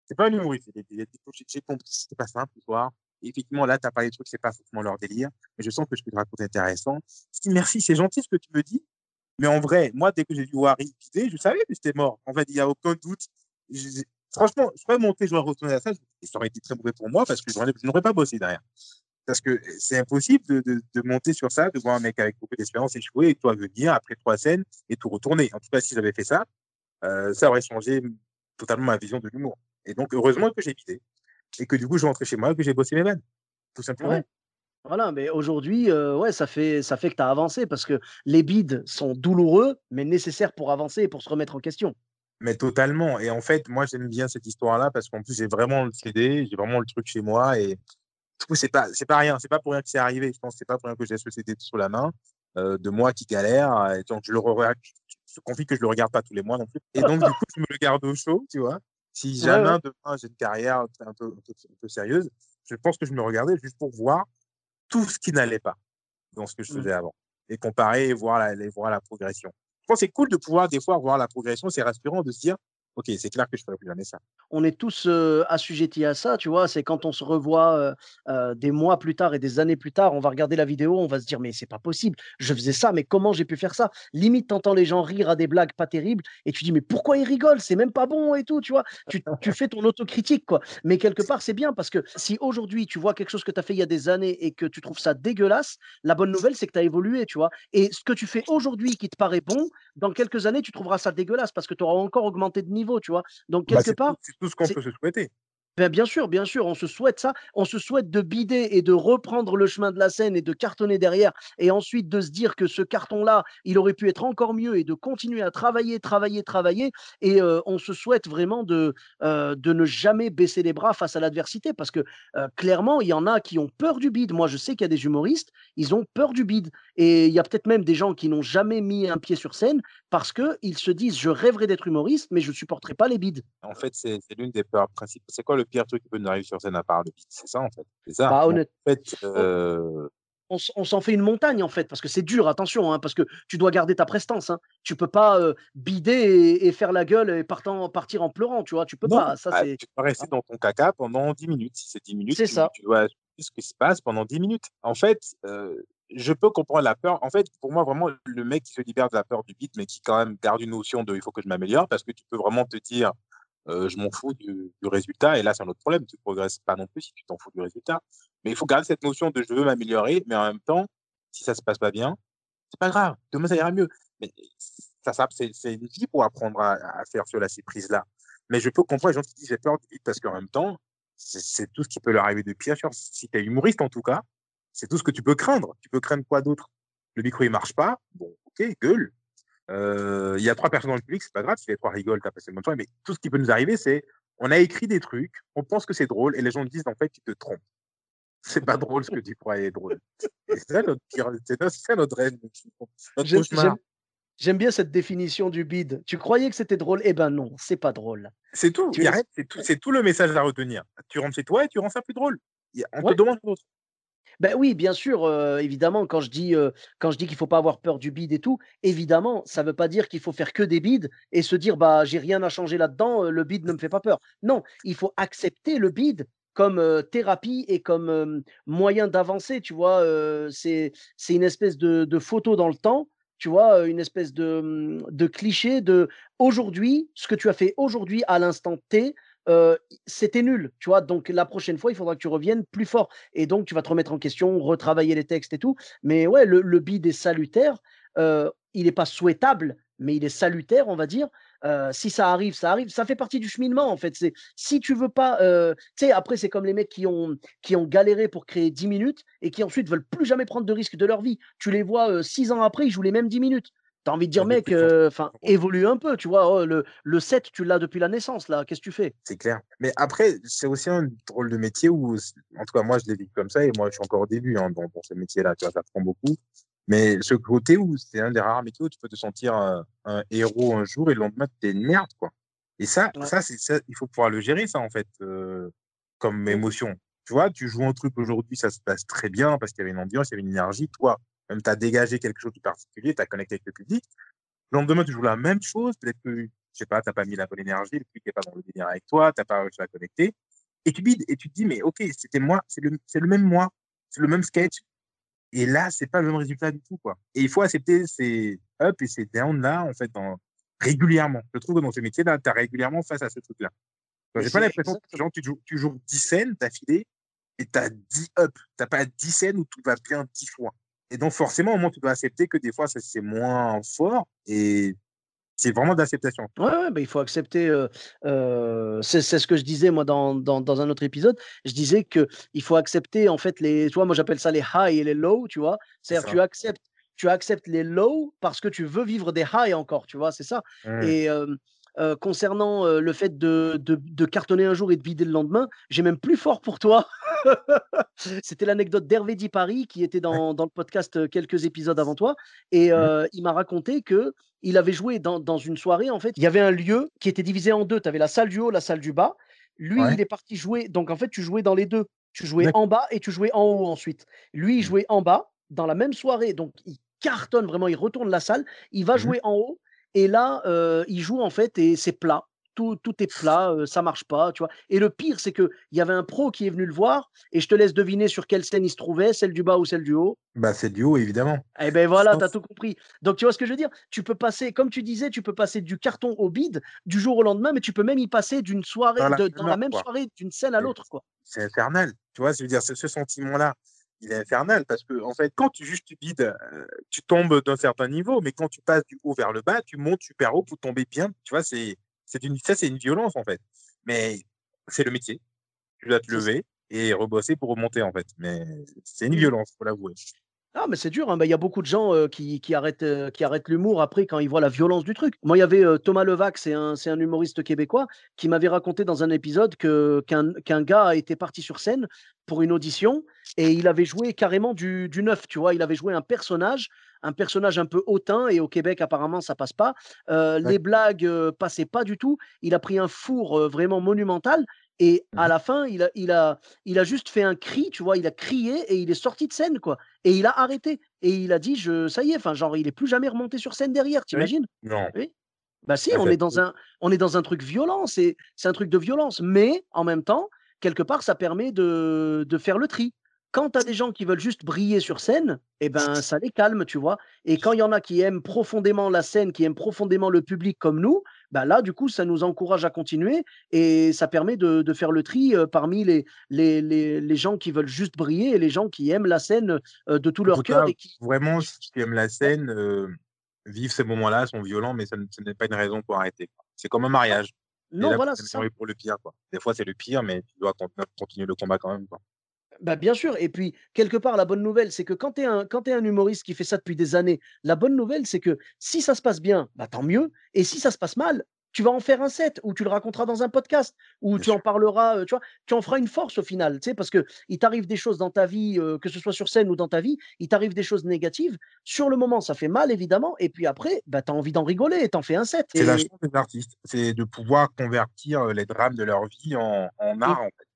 C'est pas un humoriste. J'ai compris, c'était pas simple ce soir effectivement, là, tu as parlé de trucs, c'est pas forcément leur délire, mais je sens que je peux te raconter intéressant. Dis merci, c'est gentil ce que tu me dis, mais en vrai, moi, dès que j'ai vu Wari quitter, je savais que c'était mort. En fait, il n'y a aucun doute. franchement, je pourrais monter, je pourrais retourner à ça, et ça aurait été très mauvais pour moi parce que je n'aurais pas bossé derrière. Parce que c'est impossible de, de, monter sur ça, de voir un mec avec beaucoup d'expérience échouer et toi venir après trois scènes et tout retourner. En tout cas, si j'avais fait ça, euh, ça aurait changé totalement ma vision de l'humour. Et donc, heureusement que j'ai quitté et que du coup, je rentrais chez moi et que j'ai bossé mes vannes. Tout simplement. Voilà, mais aujourd'hui, euh, ouais, ça fait, ça fait que tu as avancé parce que les bides sont douloureux, mais nécessaires pour avancer et pour se remettre en question. Mais totalement. Et en fait, moi, j'aime bien cette histoire-là parce qu'en plus, j'ai vraiment le CD, j'ai vraiment le truc chez moi et du coup, c'est pas, c'est pas rien. C'est pas pour rien que c'est arrivé. Je pense que c'est pas pour rien que j'ai ce CD sous la main euh, de moi qui galère. Et donc, je le regarde, je confie que je le regarde pas tous les mois non plus. Et donc, du coup, je me le garde au chaud, tu vois. Si jamais demain j'ai une carrière un peu, un peu, sérieuse, Je pense que je me regardais juste pour voir tout ce qui n'allait pas dans ce que je Mmh. faisais avant et comparer et voir la, voir la progression. Je pense que c'est cool de pouvoir des fois voir la progression. C'est rassurant de se dire, OK, c'est clair que je ne ferai plus jamais ça. On est tous euh, assujettis à ça, tu vois. C'est quand on se revoit euh, euh, des mois plus tard et des années plus tard, on va regarder la vidéo, on va se dire mais c'est pas possible, je faisais ça, mais comment j'ai pu faire ça? Limite, t'entends les gens rire à des blagues pas terribles et tu dis mais pourquoi ils rigolent? C'est même pas bon et tout, tu vois? Tu, tu fais ton autocritique quoi. Mais quelque part c'est bien parce que si aujourd'hui tu vois quelque chose que tu as fait il y a des années et que tu trouves ça dégueulasse, la bonne nouvelle c'est que tu as évolué, tu vois? Et ce que tu fais aujourd'hui qui te paraît bon, dans quelques années tu trouveras ça dégueulasse parce que tu auras encore augmenté de niveau, tu vois? Donc Bah, quelque part c'est tout ce qu'on peut se souhaiter. Ben, bien sûr, bien sûr, on se souhaite ça. On se souhaite de bider et de reprendre le chemin de la scène et de cartonner derrière. Et ensuite de se dire que ce carton-là, il aurait pu être encore mieux et de continuer à travailler, travailler, travailler. Et on se souhaite vraiment de, de ne jamais baisser les bras face à l'adversité parce que clairement, il y en a qui ont peur du bide. Moi, je sais qu'il y a des humoristes, ils ont peur du bide. Et il y a peut-être même des gens qui n'ont jamais mis un pied sur scène parce qu'ils se disent je rêverais d'être humoriste, mais je ne supporterai pas les bides. En fait, c'est l'une des peurs principales. C'est quoi le pire truc qui peut nous arriver sur scène à part le beat C'est ça, en fait. C'est ça. Bah, honnête- en fait, euh, on, s'en fait une montagne en fait, parce que c'est dur, attention, hein, parce que tu dois garder ta prestance. Hein. Tu peux pas euh, bider et, et faire la gueule et partant, partir en pleurant, tu vois, tu peux non, pas. Ça, bah, c'est. tu dois rester dans ton caca pendant 10 minutes. Si c'est 10 minutes, C'est tu, ça. tu dois ce qui se passe pendant 10 minutes. En fait, euh, je peux comprendre la peur. En fait, pour moi, vraiment, le mec qui se libère de la peur du beat, mais qui quand même garde une notion de il faut que je m'améliore, parce que tu peux vraiment te dire je m'en fous du, résultat. Et là, c'est un autre problème. Tu ne progresses pas non plus si tu t'en fous du résultat. Mais il faut garder cette notion de je veux m'améliorer, mais en même temps, si ça se passe pas bien, c'est pas grave. Demain, ça ira mieux. Mais ça, c'est une vie pour apprendre à, faire cela, ces prises-là. Mais je peux comprendre les gens qui disent j'ai peur du beat parce qu'en même temps, c'est tout ce qui peut leur arriver de pire. Si tu es humoriste, en tout cas, c'est tout ce que tu peux craindre. Tu peux craindre quoi d'autre? Le micro, il marche pas? Bon, ok, gueule. Euh, Il y a trois personnes dans le public, c'est pas grave. Si les trois rigolent, t'as passé le bon temps. Mais tout ce qui peut nous arriver, c'est on a écrit des trucs, on pense que c'est drôle, et les gens disent en fait, tu te trompes. C'est pas drôle ce que tu croyais être drôle. C'est ça notre pire, c'est notre, c'est ça notre rêve, notre J'aime- bien cette définition du bide. Tu croyais que c'était drôle Eh ben non, c'est pas drôle. C'est tout. C'est tout, c'est tout le message à retenir. Tu rentres chez toi et tu rends ça plus drôle. On Ouais. te demande d'autre. Ben oui, bien sûr, évidemment, quand je dis, euh, quand je dis qu'il faut pas avoir peur du bide et tout, évidemment, ça veut pas dire qu'il faut faire que des bides et se dire, bah, j'ai rien à changer là-dedans, le bide ne me fait pas peur. Non, il faut accepter le bide comme thérapie et comme moyen d'avancer, tu vois. c'est, une espèce de, photo dans le temps, tu vois, une espèce de, hum, de cliché de aujourd'hui, ce que tu as fait aujourd'hui à l'instant T, c'était nul, tu vois? Donc la prochaine fois, il faudra que tu reviennes plus fort. Et donc, tu vas te remettre en question, retravailler les textes et tout. Mais ouais, le, le bid est salutaire. Il n'est pas souhaitable, mais il est salutaire, on va dire. Si ça arrive, ça arrive. Ça fait partie du cheminement, en fait. Si tu veux pas, tu sais, après c'est comme les mecs qui ont qui ont galéré pour créer 10 minutes et qui ensuite veulent plus jamais prendre de risques de leur vie. Tu les vois euh, six ans après, ils jouent les mêmes 10 minutes. T'as envie de dire, mec, euh, enfin, évolue un peu, tu vois. oh, le, le 7, tu l'as depuis la naissance, là. Qu'est-ce que tu fais? C'est clair. Mais après, c'est aussi un drôle de métier où, en tout cas, moi, je l'ai vécu comme ça et moi, je suis encore au début hein, dans, dans ce métier-là. Tu vois, ça prend beaucoup. Mais ce côté où c'est un des rares métiers où tu peux te sentir un, un héros un jour et le lendemain, tu t'énerves, quoi. Et ça, Ouais. ça, ça, il faut pouvoir le gérer, ça, en fait, euh, comme Mm. émotion. Tu vois, tu joues un truc aujourd'hui, ça se passe très bien parce qu'il y avait une ambiance, il y avait une énergie. Toi, même, tu as dégagé quelque chose de particulier, tu as connecté avec le public. Le lendemain, tu joues la même chose. Peut-être que, je sais pas, t'as pas mis la bonne énergie, le public n'est pas dans le délire avec toi, t'as pas réussi à connecter. Et tu bides, et tu te dis, mais ok, c'était moi, c'est le, le même moi, c'est le même sketch. Et là, c'est pas le même résultat du tout, quoi. Et il faut accepter ces up et ces down là, en fait, dans, régulièrement. Je trouve que dans ce métier-là, tu as régulièrement face à ce truc-là. J'ai pas l'impression que genre, tu, joues, tu joues 10 scènes d'affilée et tu as 10 up. Tu pas 10 scènes où tout va bien 10 fois. Et donc, forcément, au moins, tu dois accepter que des fois, c'est moins fort et c'est vraiment d'acceptation. Ouais, ouais, bah, il faut accepter. euh, euh, c'est ce que je disais moi dans, dans, dans un autre épisode. Je disais que il faut accepter en fait les. Tu vois, moi j'appelle ça les high et les low. Tu vois, c'est-à-dire tu acceptes, tu acceptes les low parce que tu veux vivre des high encore. Tu vois, c'est ça. Mmh. Et euh, concernant le fait de, de, de cartonner un jour et de vider le lendemain, j'ai même plus fort pour toi. C'était l'anecdote d'Hervé Di Paris qui était dans, dans le podcast euh, quelques épisodes avant toi. Et Mmh. euh, il m'a raconté que il avait joué dans, dans une soirée. En fait, il y avait un lieu qui était divisé en deux. Tu avais la salle du haut, la salle du bas. Lui, Ouais. il est parti jouer. Donc, en fait, tu jouais dans les deux. Tu jouais en bas et tu jouais en haut ensuite. Lui, il mmh. jouait en bas dans la même soirée, donc il cartonne vraiment, il retourne la salle, il va mmh jouer en haut et là, il joue en fait et c'est plat tout, est plat, ça marche pas, tu vois. Et le pire, c'est qu'il y avait un pro qui est venu le voir, et je te laisse deviner sur quelle scène il se trouvait, celle du bas ou celle du haut. Bah, c'est du haut, évidemment. Eh ben voilà, tu as tout compris. Donc, tu vois ce que je veux dire? Tu peux passer, comme tu disais, tu peux passer du carton au bide du jour au lendemain, mais tu peux même y passer d'une soirée, dans la, dans la même soirée, d'une scène à l'autre, quoi. C'est infernal, tu vois, je veux dire, ce sentiment-là, il est infernal parce que en fait, quand tu juste tu bides, tu tombes d'un certain niveau, mais quand tu passes du haut vers le bas, tu montes super haut pour tomber bien. Tu vois, c'est c'est une, ça, c'est une violence, en fait. Mais c'est le métier. Tu dois te lever et rebosser pour remonter, en fait. Mais c'est une violence, faut l'avouer. Ah, mais c'est dur. Hein. Bah, il y a beaucoup de gens qui, qui, arrêtent, qui arrêtent l'humour après quand ils voient la violence du truc. Moi, il y avait Thomas Levac, c'est un, un, humoriste québécois, qui m'avait raconté dans un épisode que, qu'un, qu'un gars était parti sur scène pour une audition et il avait joué carrément du, du neuf, tu vois. Il avait joué un personnage un personnage un peu hautain et au Québec apparemment ça passe pas. Les blagues passaient pas du tout. Il a pris un four vraiment monumental et à mmh la fin il a, il a, il a juste fait un cri, tu vois, il a crié et il est sorti de scène quoi. Et il a arrêté et il a dit je ça y est, enfin genre il est plus jamais remonté sur scène derrière, t'imagines Non. Bah si, on est dans un on est dans un truc violent, c'est c'est un truc de violence, mais en même temps quelque part ça permet de, de faire le tri. Quand tu as des gens qui veulent juste briller sur scène, eh ben, ça les calme, tu vois. Et quand il y en a qui aiment profondément la scène, qui aiment profondément le public comme nous, ben là, du coup, ça nous encourage à continuer et ça permet de, faire le tri parmi les, les, les, gens qui veulent juste briller et les gens qui aiment la scène de tout leur cœur. qui... Vraiment, ceux qui aiment la scène, vivent ces moments-là, sont violents, mais ce n'est pas une raison pour arrêter. C'est comme un mariage. Non, voilà, c'est pour le pire. Quoi. Des fois, c'est le pire, mais tu dois continuer le combat quand même. Quoi. Bah, bien sûr. Et puis, quelque part, la bonne nouvelle, c'est que quand tu es, un, es un humoriste qui fait ça depuis des années, la bonne nouvelle, c'est que si ça se passe bien, bah, tant mieux. Et si ça se passe mal, tu vas en faire un set ou tu le raconteras dans un podcast ou tu en parleras, tu vois, tu en feras une force au final, tu sais, parce que il t'arrive des choses dans ta vie, que ce soit sur scène ou dans ta vie, il t'arrive des choses négatives. Sur le moment, ça fait mal évidemment, et puis après, bah, tu as envie d'en rigoler et t'en fais un set. C'est la chance des artistes, c'est de pouvoir convertir les drames de leur vie en, en art, en fait.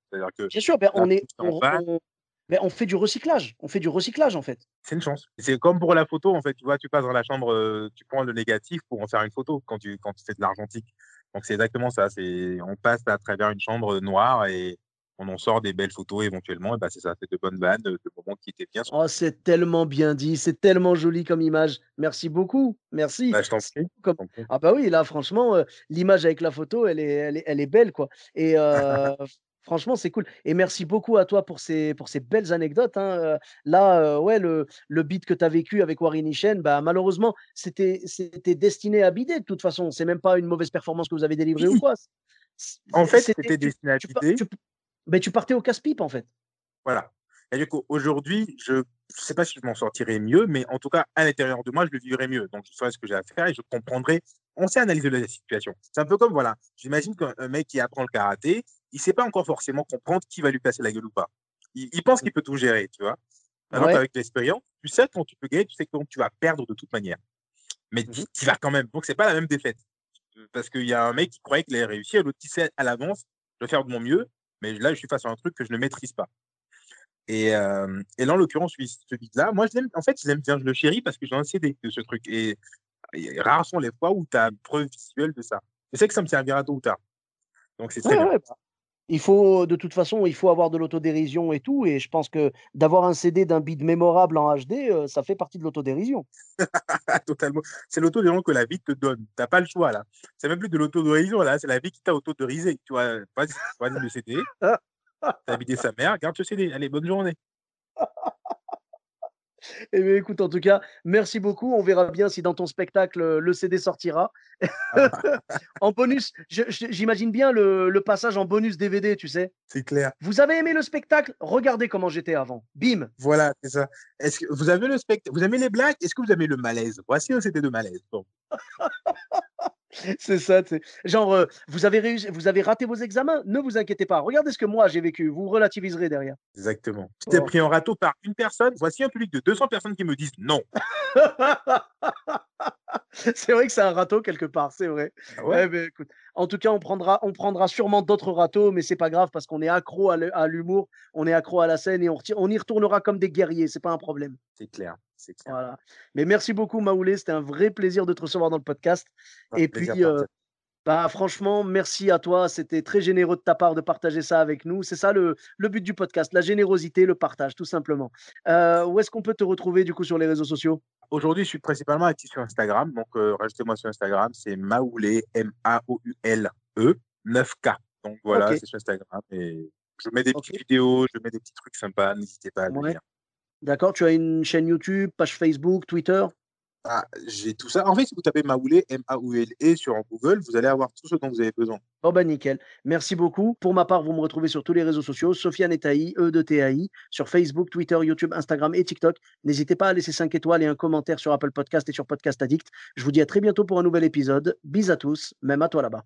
Bien sûr, ben, on, est, ben, on, fait du recyclage. On fait du recyclage, en fait. C'est une chance. C'est comme pour la photo, en fait. Tu vois, tu passes dans la chambre, tu prends le négatif pour en faire une photo quand tu, quand tu fais de l'argentique. Donc, c'est exactement ça. C'est, on passe à travers une chambre noire et on en sort des belles photos éventuellement. Et bah, c'est ça, c'est de bonnes vannes, de, moments qui étaient bien. Oh, c'est tellement bien dit. C'est tellement joli comme image. Merci beaucoup. Merci. Bah, je t'en prie. Ah, bah oui, là, franchement, l'image avec la photo, elle est, elle est, elle est belle, quoi. Et. Franchement, c'est cool. Et merci beaucoup à toi pour ces, pour ces belles anecdotes. Hein. Là, ouais, le, le beat que tu as vécu avec Warren Ishen, bah, malheureusement, c'était destiné à bider de toute façon. C'est même pas une mauvaise performance que vous avez délivrée ou quoi. En fait, c'était destiné à bider. Tu, mais tu partais au casse-pipe, en fait. Voilà. Et du coup, aujourd'hui, je ne sais pas si je m'en sortirai mieux, mais en tout cas, à l'intérieur de moi, je le vivrai mieux. Donc, je saurais ce que j'ai à faire et je comprendrai. On sait analyser la situation. C'est un peu comme, voilà, j'imagine qu'un mec qui apprend le karaté, il ne sait pas encore forcément comprendre qui va lui casser la gueule ou pas. Il, pense qu'il peut tout gérer, tu vois. Alors qu'avec l'expérience, tu sais quand tu peux gagner, tu sais quand tu vas perdre de toute manière. Mais mmh tu, vas quand même. Donc, c'est pas la même défaite. Parce qu'il y a un mec qui croyait qu'il allait réussir, l'autre qui sait à l'avance, je vais faire de mon mieux, mais là, je suis face à un truc que je ne maîtrise pas. Et, euh, et là, en l'occurrence, ce vide-là, moi, je en fait, je l'aime bien, je le chéris parce que j'ai un CD de ce truc. Et, rares sont les fois où tu as preuve visuelle de ça. Je sais que ça me servira tôt ou tard. Donc, c'est très bien. Bah, il faut, de toute façon, il faut avoir de l'autodérision et tout. Et je pense que d'avoir un CD d'un beat mémorable en HD, euh, ça fait partie de l'autodérision. Totalement. C'est l'autodérision que la vie te donne. Tu n'as pas le choix, là. C'est même plus de l'autodérision, là. C'est la vie qui t'a autodérisé. Tu vois, pas le CD. T'as habité sa mère, garde ce CD. Allez, bonne journée. Eh bien, écoute, en tout cas, merci beaucoup. On verra bien si dans ton spectacle, euh, le CD sortira. en bonus, j'imagine bien le, passage en bonus DVD, tu sais. C'est clair. Vous avez aimé le spectacle? Regardez comment j'étais avant. Bim. Voilà, c'est ça. Est-ce que vous avez le spectacle Vous aimez les blagues? Est-ce que vous aimez le malaise? Voici un CD de malaise. Bon. C'est ça, genre, euh, vous, avez réussi, vous avez raté vos examens, ne vous inquiétez pas. Regardez ce que moi j'ai vécu, vous relativiserez derrière. Exactement. Tu t'es oh. pris en râteau par une personne, voici un public de 200 personnes qui me disent non. c'est vrai que c'est un râteau quelque part, c'est vrai. Ah ouais? Eh ben, écoute. En tout cas, on prendra, on prendra sûrement d'autres râteaux, mais c'est pas grave parce qu'on est accro à l'humour, on est accro à la scène et on, on y retournera comme des guerriers. C'est pas un problème. C'est clair. Clair. Voilà. Mais merci beaucoup, Maoulé. C'était un vrai plaisir de te recevoir dans le podcast. et puis, bah, franchement, merci à toi. C'était très généreux de ta part de partager ça avec nous. C'est ça le, le, but du podcast, la générosité, le partage, tout simplement. Euh, où est-ce qu'on peut te retrouver du coup sur les réseaux sociaux? Aujourd'hui, je suis principalement actif sur Instagram. Donc, euh, rajoutez-moi sur Instagram. C'est Maoulé, M-A-O-U-L-E, 9K. Donc, voilà, c'est sur Instagram. Et je mets des petites vidéos, je mets des petits trucs sympas. N'hésitez pas à ouais. D'accord. Tu as une chaîne YouTube, page Facebook, Twitter? Ah, j'ai tout ça. En fait, si vous tapez Maoulé, M-A-U-L-E sur Google, vous allez avoir tout ce dont vous avez besoin. Oh bah nickel. Merci beaucoup. Pour ma part, vous me retrouvez sur tous les réseaux sociaux, Sofiane Etaï, E de TAI, sur Facebook, Twitter, YouTube, Instagram et TikTok. N'hésitez pas à laisser 5 étoiles et un commentaire sur Apple Podcast et sur Podcast Addict. Je vous dis à très bientôt pour un nouvel épisode. Bis à tous, même à toi là-bas.